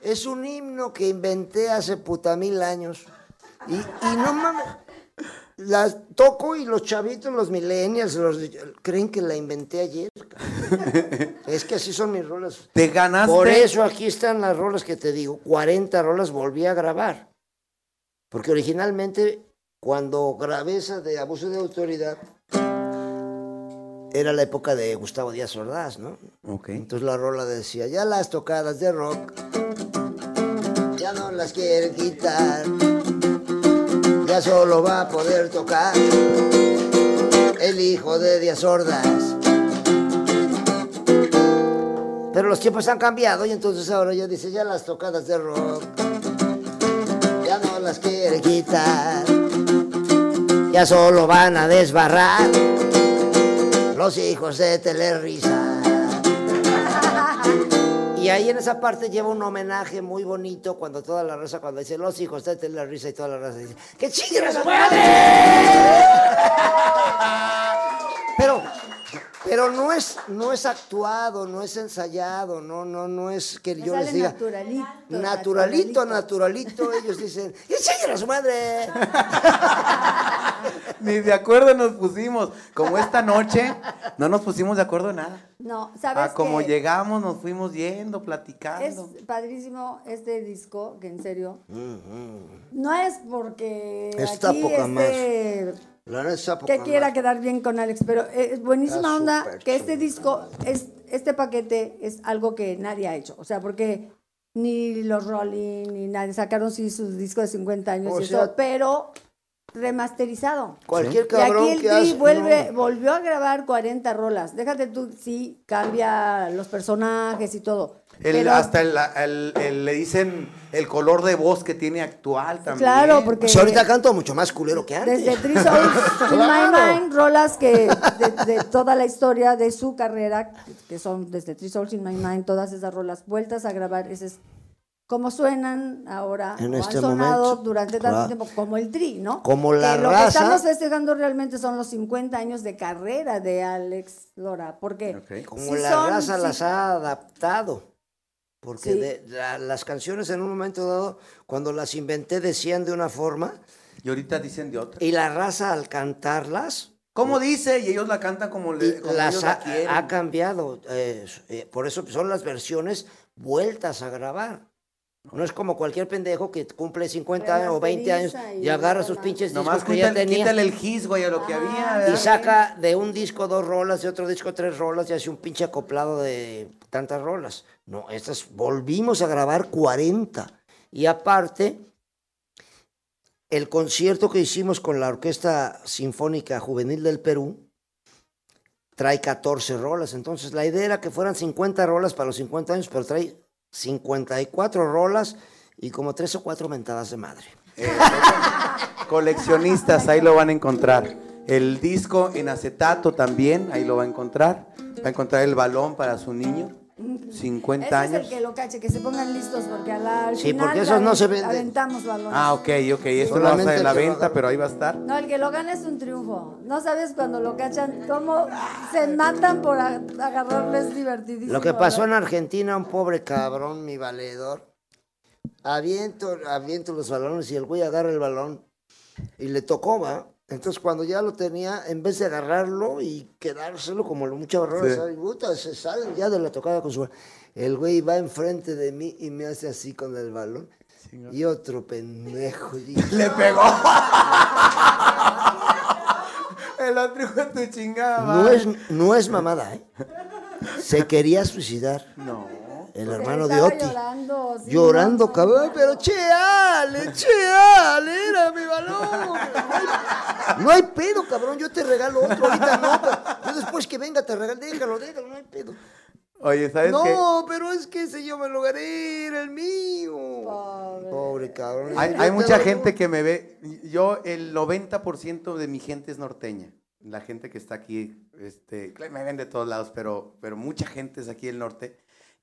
Es un himno que inventé hace puta mil años. Y, y no mames. La toco y los chavitos, los millennials, los, creen que la inventé ayer. es que así son mis rolas. Te ganaste. Por eso aquí están las rolas que te digo. 40 rolas volví a grabar. Porque originalmente, cuando grabé esa de abuso de autoridad, era la época de Gustavo Díaz Ordaz, ¿no? Ok. Entonces la rola decía, ya las tocadas de rock, ya no las quiere quitar, ya solo va a poder tocar el hijo de Díaz Ordaz. Pero los tiempos han cambiado y entonces ahora ya dice, ya las tocadas de rock, ya no las quiere quitar, ya solo van a desbarrar los hijos de Telerisa. [laughs] Y ahí en esa parte lleva un homenaje muy bonito cuando toda la raza, cuando dice los hijos de Telerisa y toda la raza dice, ¡que chinguen a su madre! Pero, no es, no es actuado, no es ensayado, no, no, no es que Me yo les diga. naturalito, Naturalito, naturalito, ellos dicen, ¡que chinguen a su madre! [laughs] Ni de acuerdo nos pusimos. Como esta noche, no nos pusimos de acuerdo en nada. No, ¿sabes A como llegamos, nos fuimos yendo, Es platicando. padrísimo este disco, que en serio, no es porque Está aquí poca este, poca que quiera quedar bien con Alex, pero es buenísima Está onda que este disco, es, este paquete es algo que nadie ha hecho, o sea, porque ni los Rolling ni nadie sacaron sí sus discos de 50 años O y sea- eso, pero remasterizado. Cualquier Y cabrón aquí el que vuelve, no. volvió a grabar 40 rolas. Déjate tú, sí, cambia los personajes y todo. El- pero- hasta el, el- el- le dicen el color de voz que tiene actual también. Claro, porque Pues ahorita canto mucho más culero que antes. desde Three Souls [laughs] in My Mind, rolas que de, de toda la historia de su carrera, que son desde Three Souls in My Mind, todas esas rolas vueltas a grabar, ese es como suenan ahora, En o este han sonado momento. durante tanto Claro. tiempo, como el Tri, ¿no? Como la que lo que estamos festejando realmente son los 50 años de carrera de Alex Lora, porque Ok. Como sí la son- raza sí- las ha adaptado. Porque Sí. de- la- las canciones en un momento dado, cuando las inventé, decían de una forma, Y ahorita dicen de otra. y la raza al cantarlas, ¿Cómo dice? Y ellos la cantan como, le, como las ellos ha, la quieren. ha cambiado. eh, eh, por eso son las versiones vueltas a grabar. No es como cualquier pendejo que cumple 50 años o 20 años y y agarra sus pinches Nomás discos que ya quítale, tenía. quítale el gis, güey, a lo que había. Y saca de un disco dos rolas, de otro disco tres rolas, y hace un pinche acoplado de tantas rolas. No, estas volvimos a grabar 40. Y aparte, el concierto que hicimos con la Orquesta Sinfónica Juvenil del Perú trae 14 rolas. Entonces, la idea era que fueran 50 rolas para los 50 años, pero trae 54 rolas y como tres o cuatro mentadas de madre. [laughs] Coleccionistas, ahí lo van a encontrar. El disco en acetato también, ahí lo va a encontrar. Va a encontrar el balón para su niño. 50 Ese años. es el que lo cache, que se pongan listos, porque a la, al Sí, final porque esos no se venden. aventamos balones. Ah, ok, ok. Esto no Solamente va a en la lo venta, pero ahí va a estar. No, el que lo gana es un triunfo. No sabes cuando lo cachan cómo se matan por agarrarles divertidísimo. Lo que pasó en. Argentina, un pobre cabrón, mi valedor, aviento, aviento los balones y el güey agarra el balón y le tocó, va. Entonces cuando ya lo tenía, en vez de agarrarlo y quedárselo como los muchos barrones, Sí. se salen ya de la tocada con su El güey va enfrente de mí y me hace así con el balón. Y otro pendejo. [laughs] y Le pegó. El otro hijo de tu chingada. No es, no es mamada, ¿eh? Se quería suicidar. No. El Porque hermano de Oti. Llorando, sí, Llorando, no, cabrón, no, pero no. cheale, cheale, era mi balón. No hay, no hay pedo, cabrón, yo te regalo otro, ahorita no, pero yo después que venga te regalo, déjalo, déjalo, no hay pedo. Oye, ¿sabes qué? No, pero es que ese yo me lo gané, era el mío. Pobre. Pobre cabrón. Hay, mucha gente que me ve. Yo, el 90% de mi gente es norteña. La gente que está aquí, este, me ven de todos lados, pero, pero mucha gente es aquí del norte.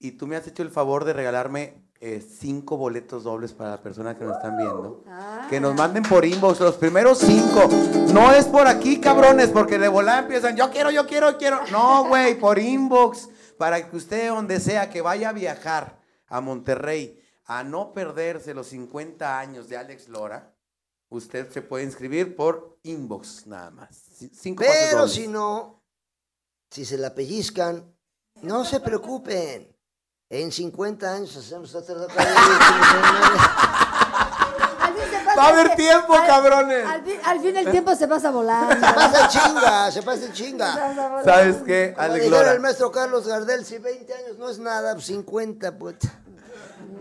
Y tú me has hecho el favor de regalarme eh, cinco boletos dobles para las personas que nos están viendo. Ah. Que nos manden por inbox los primeros cinco. No es por aquí, cabrones, porque de volada empiezan, yo quiero, yo quiero, quiero. No, güey, por inbox. Para que usted, donde sea, que vaya a viajar a Monterrey a no perderse los 50 años de Alex Lora, usted se puede inscribir por inbox nada más. Cinco Pero si no, si se la pellizcan, no se preocupen. En 50 años hacemos otra [laughs] Va a haber tiempo, al- cabrones. Al, fin- al fin el tiempo se pasa volando. Se pasa chinga, se pasa Se chinga. pasa. ¿Sabes qué, Como Lora? el maestro Carlos Gardel, si 20 años no es nada, pues 50, puta.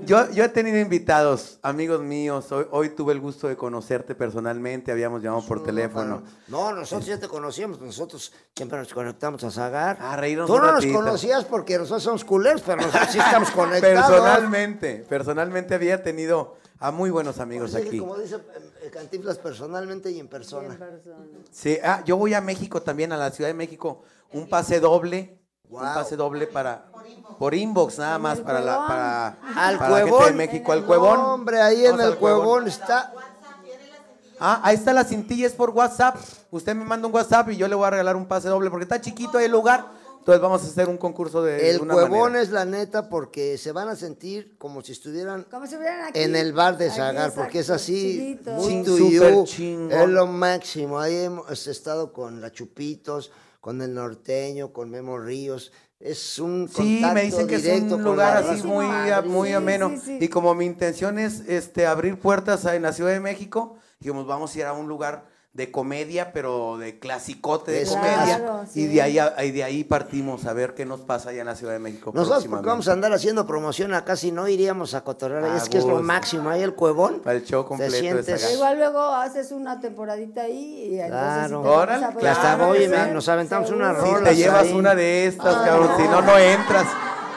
Yo, yo he tenido invitados, amigos míos. Hoy, hoy tuve el gusto de conocerte personalmente. Habíamos llamado por teléfono. No, nosotros ya te conocíamos, nosotros siempre nos conectamos a Zagar. A reírnos Tú un no nos conocías porque nosotros somos culeros, pero nosotros sí estamos [laughs] conectados. Personalmente, personalmente había tenido a muy buenos amigos aquí. Como dice eh, Cantinflas, personalmente y en persona. En persona. Sí, ah, yo voy a México también, a la Ciudad de México, un pase doble, un Wow. pase doble para por inbox nada más el para la Cuevón. para, Al para la gente Cuevón. de México, al Cuevón. No, hombre, ahí en el Cuevón. Cuevón está. Ah, ahí está la cintilla, es por WhatsApp. Usted me manda un WhatsApp y yo le voy a regalar un pase doble porque está chiquito ahí el lugar. Entonces vamos a hacer un concurso de El una Cuevón manera. es la neta porque se van a sentir como si estuvieran Como si aquí. en el bar de Zagar, porque es así, muy chingón. es lo máximo. Ahí hemos estado con la Chupitos, con el norteño, con Memo Ríos. Es un Sí, contacto me dicen que es un lugar así muy, muy Sí, ameno. sí, sí. Y como mi intención es este, abrir puertas en la Ciudad de México, dijimos, vamos a ir a un lugar de comedia, pero de clasicote de comedia. Claro, y, de ahí, a- y de ahí partimos a ver qué nos pasa allá en la Ciudad de México. Nosotros porque vamos a andar haciendo promoción acá, si no iríamos a cotorrear. Es que es lo máximo. Ahí el Cuevón. Para el show completo de sientes-. Igual luego haces una temporadita ahí y entonces Claro. te Órale, Que hasta Claro, me- nos aventamos una Seguro. Si rola. te llevas ahí. una de estas, Ah, cabrón, no. si no, no entras.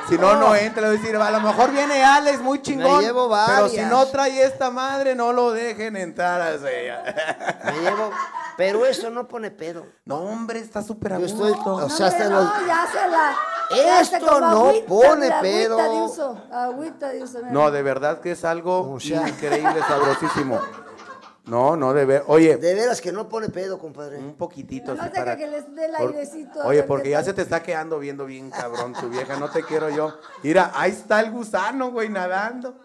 Si no, no entra, le voy a decir, a lo mejor viene Alex, muy chingón. llevo pero si no trae esta madre, no lo dejen entrar a Me llevo. Pero esto no pone pedo. No, hombre, está súper Yo estoy- No, O sea, hasta los- no, ya se la. Esto no agüita, pone pedo. Agüita de uso. Agüita de uso. No, de verdad que es algo O sea. increíble, sabrosísimo. No, no, de ver. Oye, De veras que no pone pedo, compadre. un poquitito. Deja para- que les dé el por- airecito, Oye, porque ya se te está quedando viendo bien cabrón tu vieja, no te quiero yo. Mira, ahí está el gusano, güey, nadando.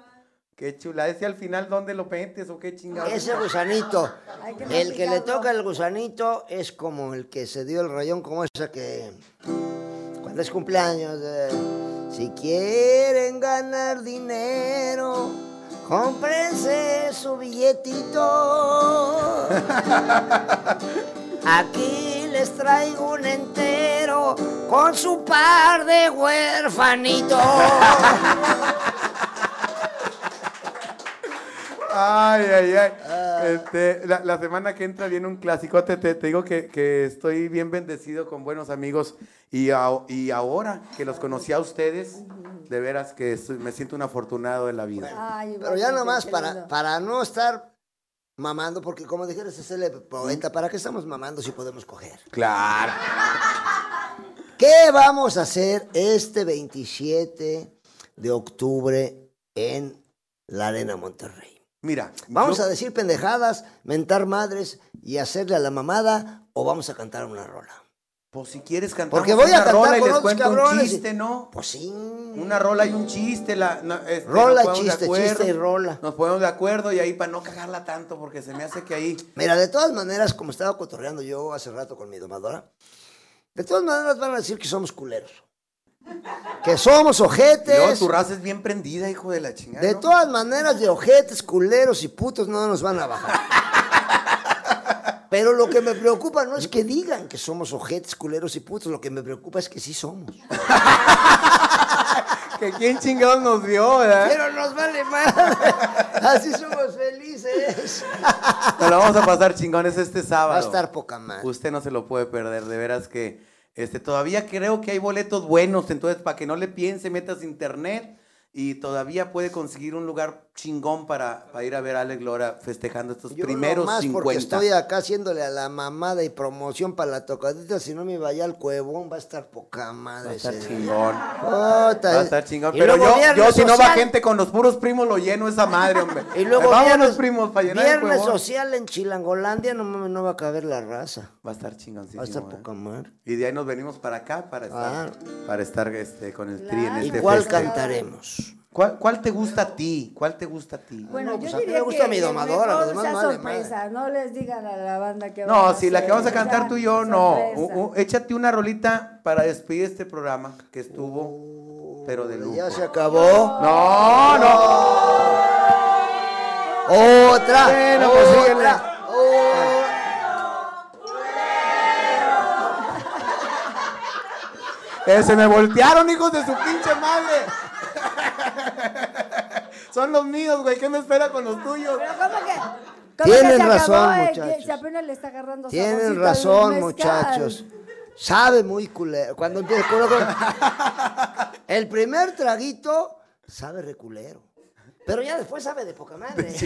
Qué chula. ¿Ese al final dónde lo metes o qué chingado? Ese gusanito, que el que le toca el gusanito es como el que se dio el rayón, como esa que cuando es cumpleaños. eh, si quieren ganar dinero, cómprense su billetito. [laughs] Aquí les traigo un entero con su par de huerfanitos. [laughs] Ay, ay, ay. Este, la, la semana que entra viene un clásico. Te, te, te digo que, que estoy bien bendecido con buenos amigos. Y, a- y ahora que los conocí a ustedes, de veras que me siento un afortunado en la vida. Ay, Pero ya nomás para, para no estar mamando, porque como dijeras, es el poeta, ¿para qué estamos mamando si podemos coger? Claro. [laughs] ¿Qué vamos a hacer este 27 de octubre en la Arena Monterrey? Mira, ¿Vamos yo- a decir pendejadas, mentar madres y hacerle a la mamada o vamos a cantar una rola? Pues si quieres cantar Porque voy a una rola y les cuento un chiste, ¿no? Pues sí. Una rola y un chiste. La, no, este, Rola, chiste, acuerdo, chiste y rola. Nos ponemos de acuerdo y ahí para no cagarla tanto, porque se me hace que ahí. Mira, de todas maneras, como estaba cotorreando yo hace rato con mi domadora, de todas maneras van a decir que somos culeros. Que somos ojetes. tu raza es bien prendida, hijo de la chingada. De ¿no? todas maneras, de ojetes, culeros y putos no nos van a bajar. Pero lo que me preocupa no es que digan que somos ojetes, culeros y putos. Lo que me preocupa es que sí somos. [laughs] Que quién chingados nos vio, ¿verdad? Pero nos vale más. Así somos felices. Nos lo vamos a pasar chingones este sábado. Va a estar poca más. Usted no se lo puede perder, de veras que este todavía creo que hay boletos buenos, entonces para que no le piense, metas internet y todavía puede conseguir un lugar chingón para, para ir a ver a Alex Lora festejando estos Yo primeros nomás 50. porque estoy acá haciéndole a la mamada y promoción para la tocadita, si no me vaya al cuevón, va a estar poca madre. Va a estar ese chingón. Va a estar chingón. Pero yo, yo si no va gente con los puros primos, lo lleno esa madre, hombre. [laughs] Y luego Vámonos, viernes, primos, para llenar el viernes huevón. social en Chilangolandia, no mames, no va a caber la raza. Va a estar chingoncísimo. Va a estar ¿eh? poca madre. Y de ahí nos venimos para acá para estar, para estar este, con el tri en este ¿Y cuál feste. cantaremos? ¿Cuál, cuál te gusta a ti? ¿Cuál te gusta a ti? Bueno, No, pues yo a mí diría me gusta que mi domadora, los demás sorpresa, no les digan a la banda que No, si la que vamos a cantar tú y yo, no. sorpresa. U- u- échate una rolita para despedir este programa que estuvo, pero de lujo. Ya se acabó. No, no. Otra. Bueno, pues otra. Eh, se me voltearon, hijos de su pinche madre. [laughs] Son los míos, güey. ¿Qué me espera con los tuyos? Pero ¿cómo que? ¿Cómo Tienen que se acabó, razón, eh? muchachos. Apenas le está agarrando Tienen razón, muchachos. Sabe muy culero. Cuando empieza con- con- [laughs] El primer traguito sabe reculero. Pero ya después sabe de poca madre. [laughs]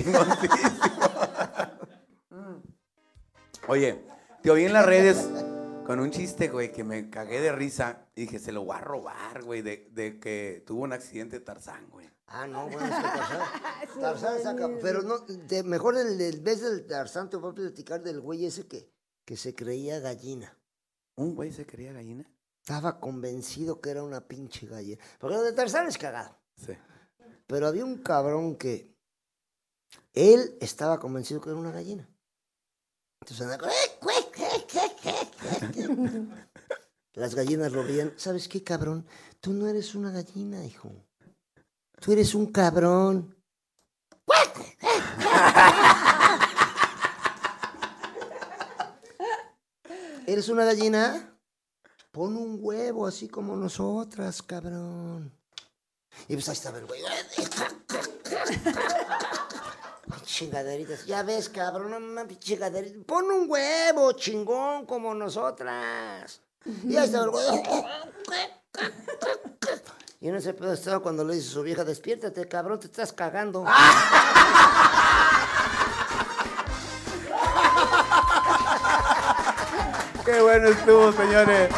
Oye, te oí en las redes con un chiste, güey, que me cagué de risa. Y dije, se lo voy a robar, güey, de, de que tuvo un accidente Tarzán, güey. Ah, no, bueno, es que Tarzán. [laughs] Tarzán saca. Pero no, de- mejor el, el vez del Tarzán te voy a platicar del güey ese que, que se creía gallina. ¿Un güey se quería gallina? Estaba convencido que era una pinche gallina. Porque lo de Tarzán es cagado. Sí. Pero había un cabrón que él estaba convencido que era una gallina. Entonces andaba con- [laughs] Las gallinas lo veían. ¿Sabes qué, cabrón? Tú no eres una gallina, hijo. Tú eres un cabrón. [laughs] ¿Eres una gallina? Pon un huevo así como nosotras, cabrón. Y pues ahí estaba el güey. Chingaderitas. Ya ves, cabrón, no mames, chingaderitas. Pon un huevo, chingón, como nosotras. Y ahí estaba el güey. Y en ese pedo estaba cuando le dice a su vieja, despiértate, cabrón, te estás cagando. Qué bueno estuvo, señores.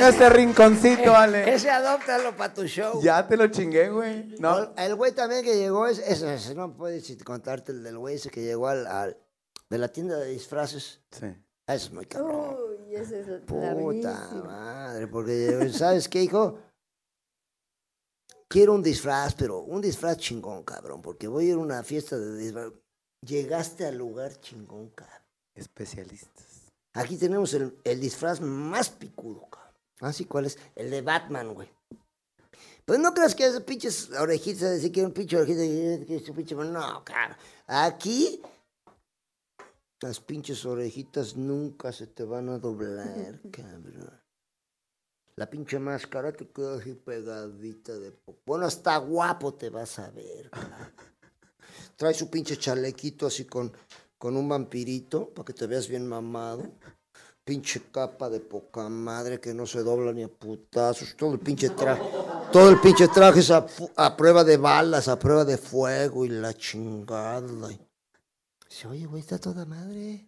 Ese rinconcito, vale. Ese adóptalo para tu show. Ya te lo chingué, güey. No. El- El güey también que llegó, es, ese, ese no puedes contarte el del güey ese que llegó al, al- de la tienda de disfraces. Sí. Eso es muy cabrón. Uy, ese es Puta larguísimo. madre, porque ¿sabes qué, hijo? Quiero un disfraz, pero un disfraz chingón, cabrón, porque voy a ir a una fiesta de disfraz. Llegaste al lugar chingón, cabrón. Especialistas. Aquí tenemos el, el disfraz más picudo, cabrón. Así cuál es, el de Batman, güey. Pues no creas que esas pinches orejitas, decir que un pinche orejita, que es un pinche, no, cabrón. Aquí, las pinches orejitas nunca se te van a doblar, [laughs] cabrón. La pinche máscara te queda así pegadita de po- Bueno, hasta guapo te vas a ver, cabrón. [laughs] Trae su pinche chalequito así con, con un vampirito para que te veas bien mamado. Pinche capa de poca madre que no se dobla ni a putazos. Todo el pinche traje. Todo el pinche traje es a, prueba de balas, a prueba de fuego y la chingada. Dice, oye, güey, está toda madre.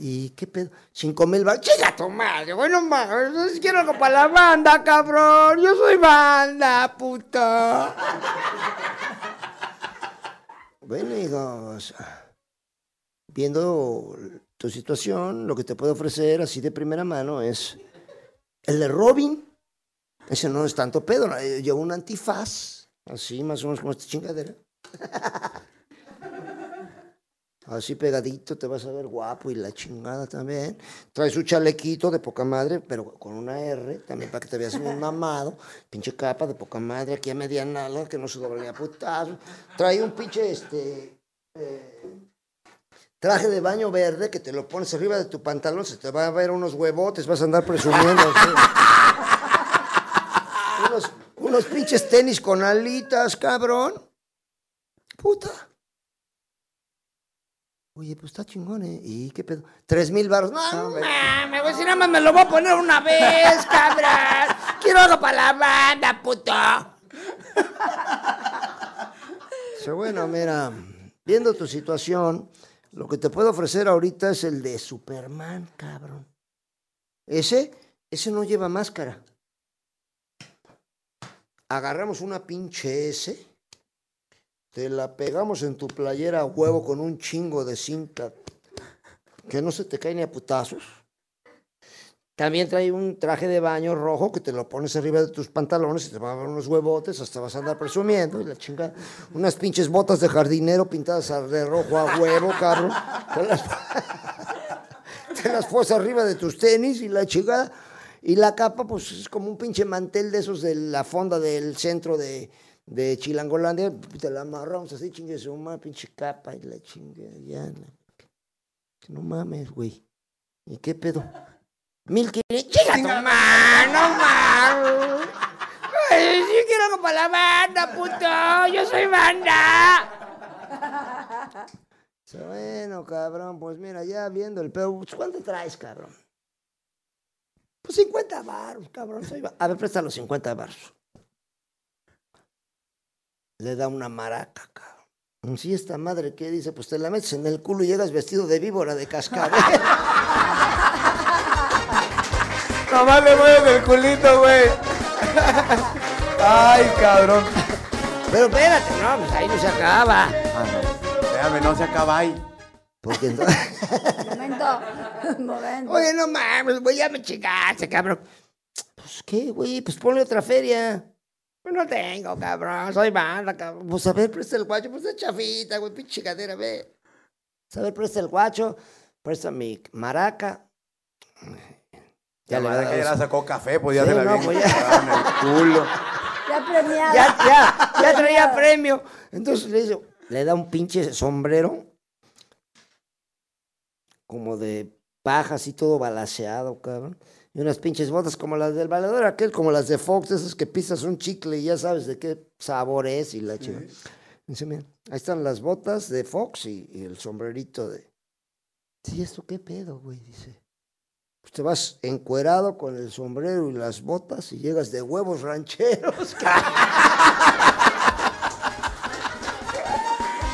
¿Y qué pedo? Cinco mil bar. ¡Chinga tu madre, güey! No mames. Quiero algo para la banda, cabrón. Yo soy banda, puta. Bueno, hijos, viendo tu situación, lo que te puedo ofrecer así de primera mano es El de Robin, ese no es tanto pedo, eh, lleva un antifaz, así más o menos como esta chingadera. [laughs] Así pegadito, te vas a ver guapo y la chingada también. Trae su chalequito de poca madre, pero con una R, también para que te veas bien [laughs] mamado. Pinche capa de poca madre, aquí a media nalga, que no se doble a putazo. Trae un pinche, este, eh, traje de baño verde que te lo pones arriba de tu pantalón, se te va a ver unos huevotes, vas a andar presumiendo. [laughs] unos, unos pinches tenis con alitas, cabrón. Puta. Oye, pues está chingón, ¿eh? ¿Y qué pedo? Tres mil baros. No, mames, güey, si nada más me lo voy a poner una vez, cabrón. Quiero algo para la banda, puto. [laughs] Pero bueno, mira, viendo tu situación, lo que te puedo ofrecer ahorita es el de Superman, cabrón. Ese, ese no lleva máscara. Agarramos una pinche S, te la pegamos en tu playera a huevo con un chingo de cinta que no se te cae ni a putazos. También trae un traje de baño rojo que te lo pones arriba de tus pantalones y te van a ver unos huevotes, hasta vas a andar presumiendo y la chingada. Unas pinches botas de jardinero pintadas de rojo a huevo, cabrón. Te las, [laughs] te pones arriba de tus tenis y la chingada. Y la capa, pues es como un pinche mantel de esos de la fonda del centro de, de Chilangolandia. Te la amarramos así, chingue su madre, pinche capa y la chingada. Ya, no mames, güey. ¿Y qué pedo? Mil quinientos. ¡Chinga tu madre, no mames! Ay, Yo quiero algo para la banda, puto. Yo soy banda. Bueno, cabrón, pues mira, ya viendo el pedo, pues, ¿cuánto traes, cabrón? Pues 50 baros, cabrón. soy A ver, presta los 50 baros. Le da una maraca, cabrón. Sí, esta madre, ¿qué dice? Pues te la metes en el culo y llegas vestido de víbora de cascabel. [laughs] Nomás le mueves el culito, güey. Ay, cabrón. Pero espérate, no, pues ahí no se acaba. Ah, no. Espérame, no se acaba ahí. Porque entonces... Momento, [laughs] momento. Oye, no mames, güey, ya me chingaste, cabrón. Pues, ¿qué, güey? Pues ponle otra feria. Pues no tengo, cabrón, soy banda, cabrón. Pues a ver, presta el guacho, pues es chafita, güey, pinche cadera, ve. Pues, a ver, presta el guacho, presta mi maraca. Ya le la dar que ya dos- la sacó café, pues ya Sí, la no, pues ya. en el culo. Ya premiada. Ya, ya, ya traía premio. Entonces le dice, le da un pinche sombrero, como de paja, así todo balaseado, cabrón. Y unas pinches botas como las del valedor, aquel, como las de Fox, esas que pisas un chicle y ya sabes de qué sabor es y la chica. Dice, mira, ahí están las botas de Fox y, y el sombrerito de... Sí, ¿esto qué pedo, güey? Dice. Pues te vas encuerado con el sombrero y las botas y llegas de huevos rancheros. [laughs]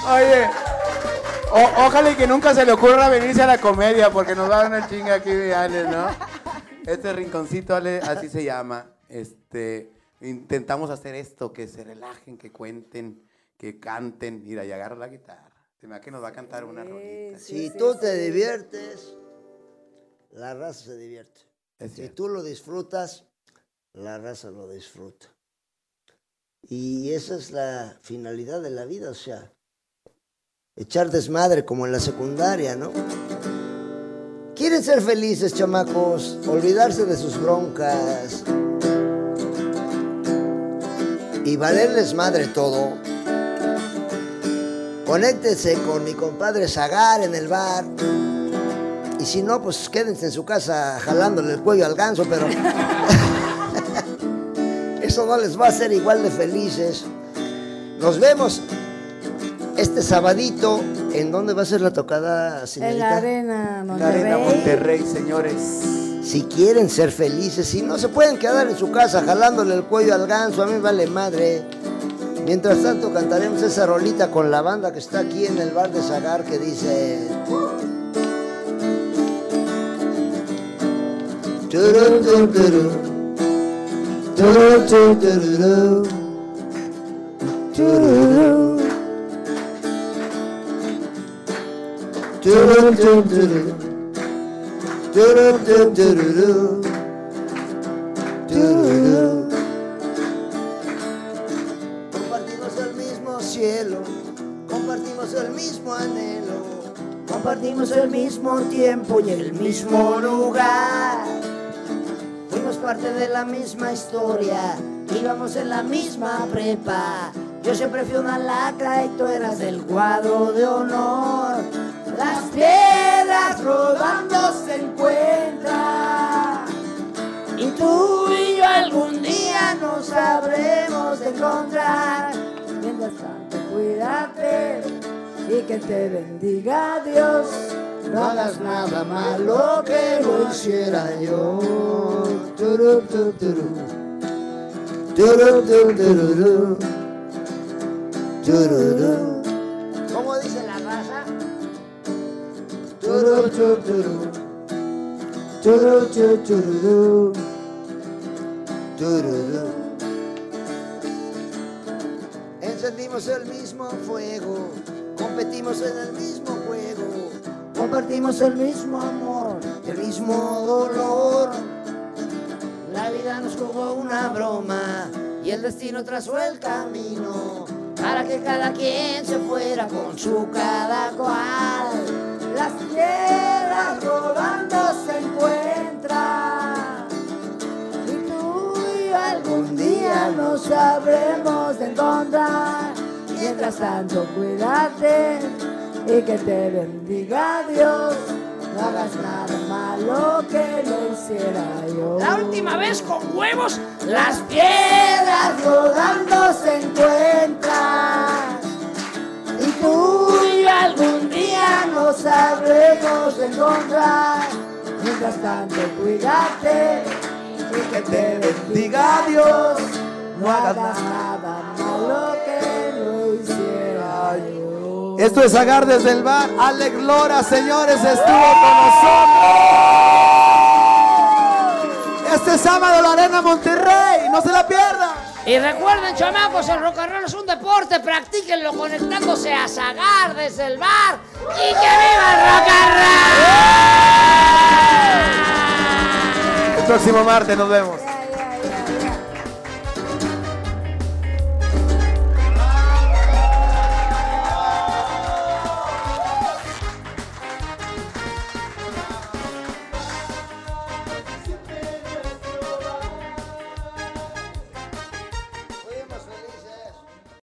Oye, o- ojalá y que nunca se le ocurra venirse a la comedia porque nos va a dar una chinga aquí, Ale, ¿no? Este rinconcito, Ale, así se llama. Este, intentamos hacer esto, que se relajen, que cuenten, que canten. Mira, y agarra la guitarra. Se me da que nos va a cantar una rolita. Si tú te diviertes, la raza se divierte. Es Si cierto. tú lo disfrutas, la raza lo disfruta. Y esa es la finalidad de la vida, o sea, echar desmadre como en la secundaria, ¿no? Quieren ser felices, chamacos, olvidarse de sus broncas y valerles madre todo. Conéctense con mi compadre Zagar en el bar. Y si no, pues quédense en su casa jalándole el cuello al ganso, pero [laughs] eso no les va a hacer igual de felices. Nos vemos este sabadito. ¿En dónde va a ser la tocada, En la señorita? arena, La Monterrey. Arena Monterrey, señores. Si quieren ser felices, si no se pueden quedar en su casa jalándole el cuello al ganso, a mí vale madre. Mientras tanto cantaremos esa rolita con la banda que está aquí en el bar de Zagar que dice... Compartimos el mismo cielo, compartimos el mismo anhelo, compartimos el mismo tiempo y el mismo lugar. Parte de la misma historia, íbamos en la misma prepa. Yo siempre fui una lacra y tú eras del cuadro de honor. Las piedras rodando se encuentran. Y tú y yo algún día nos sabremos encontrar. Mientras tanto, cuídate y que te bendiga Dios. No hagas nada malo que lo hiciera yo. Turu, tu, turu. Turu. ¿Cómo dice la raza? Turu, tu, turu. Turu, tu, tururú. Tururú. Encendimos el mismo fuego, competimos en el mismo juego, compartimos el mismo amor, el mismo dolor. La vida nos jugó una broma y el destino trazó el camino para que cada quien se fuera con su cada cual. Las piedras rodando se encuentran y tú y yo algún día nos sabremos de encontrar. Mientras tanto, cuídate y que te bendiga Dios. No hagas nada malo que lo hiciera yo. La última vez con huevos, las piedras rodando se encuentran. Y tú y yo algún día nos sabremos de encontrar. Mientras tanto, cuídate y que te bendiga Dios. No hagas nada malo que. Esto es Agar desde el bar. Alex Lora, señores, estuvo con nosotros. Este sábado la Arena Monterrey. No se la pierdan. Y recuerden, chamacos, el rock and roll es un deporte, practíquenlo conectándose a Zagar desde el bar y que viva el rock and roll. El próximo martes nos vemos.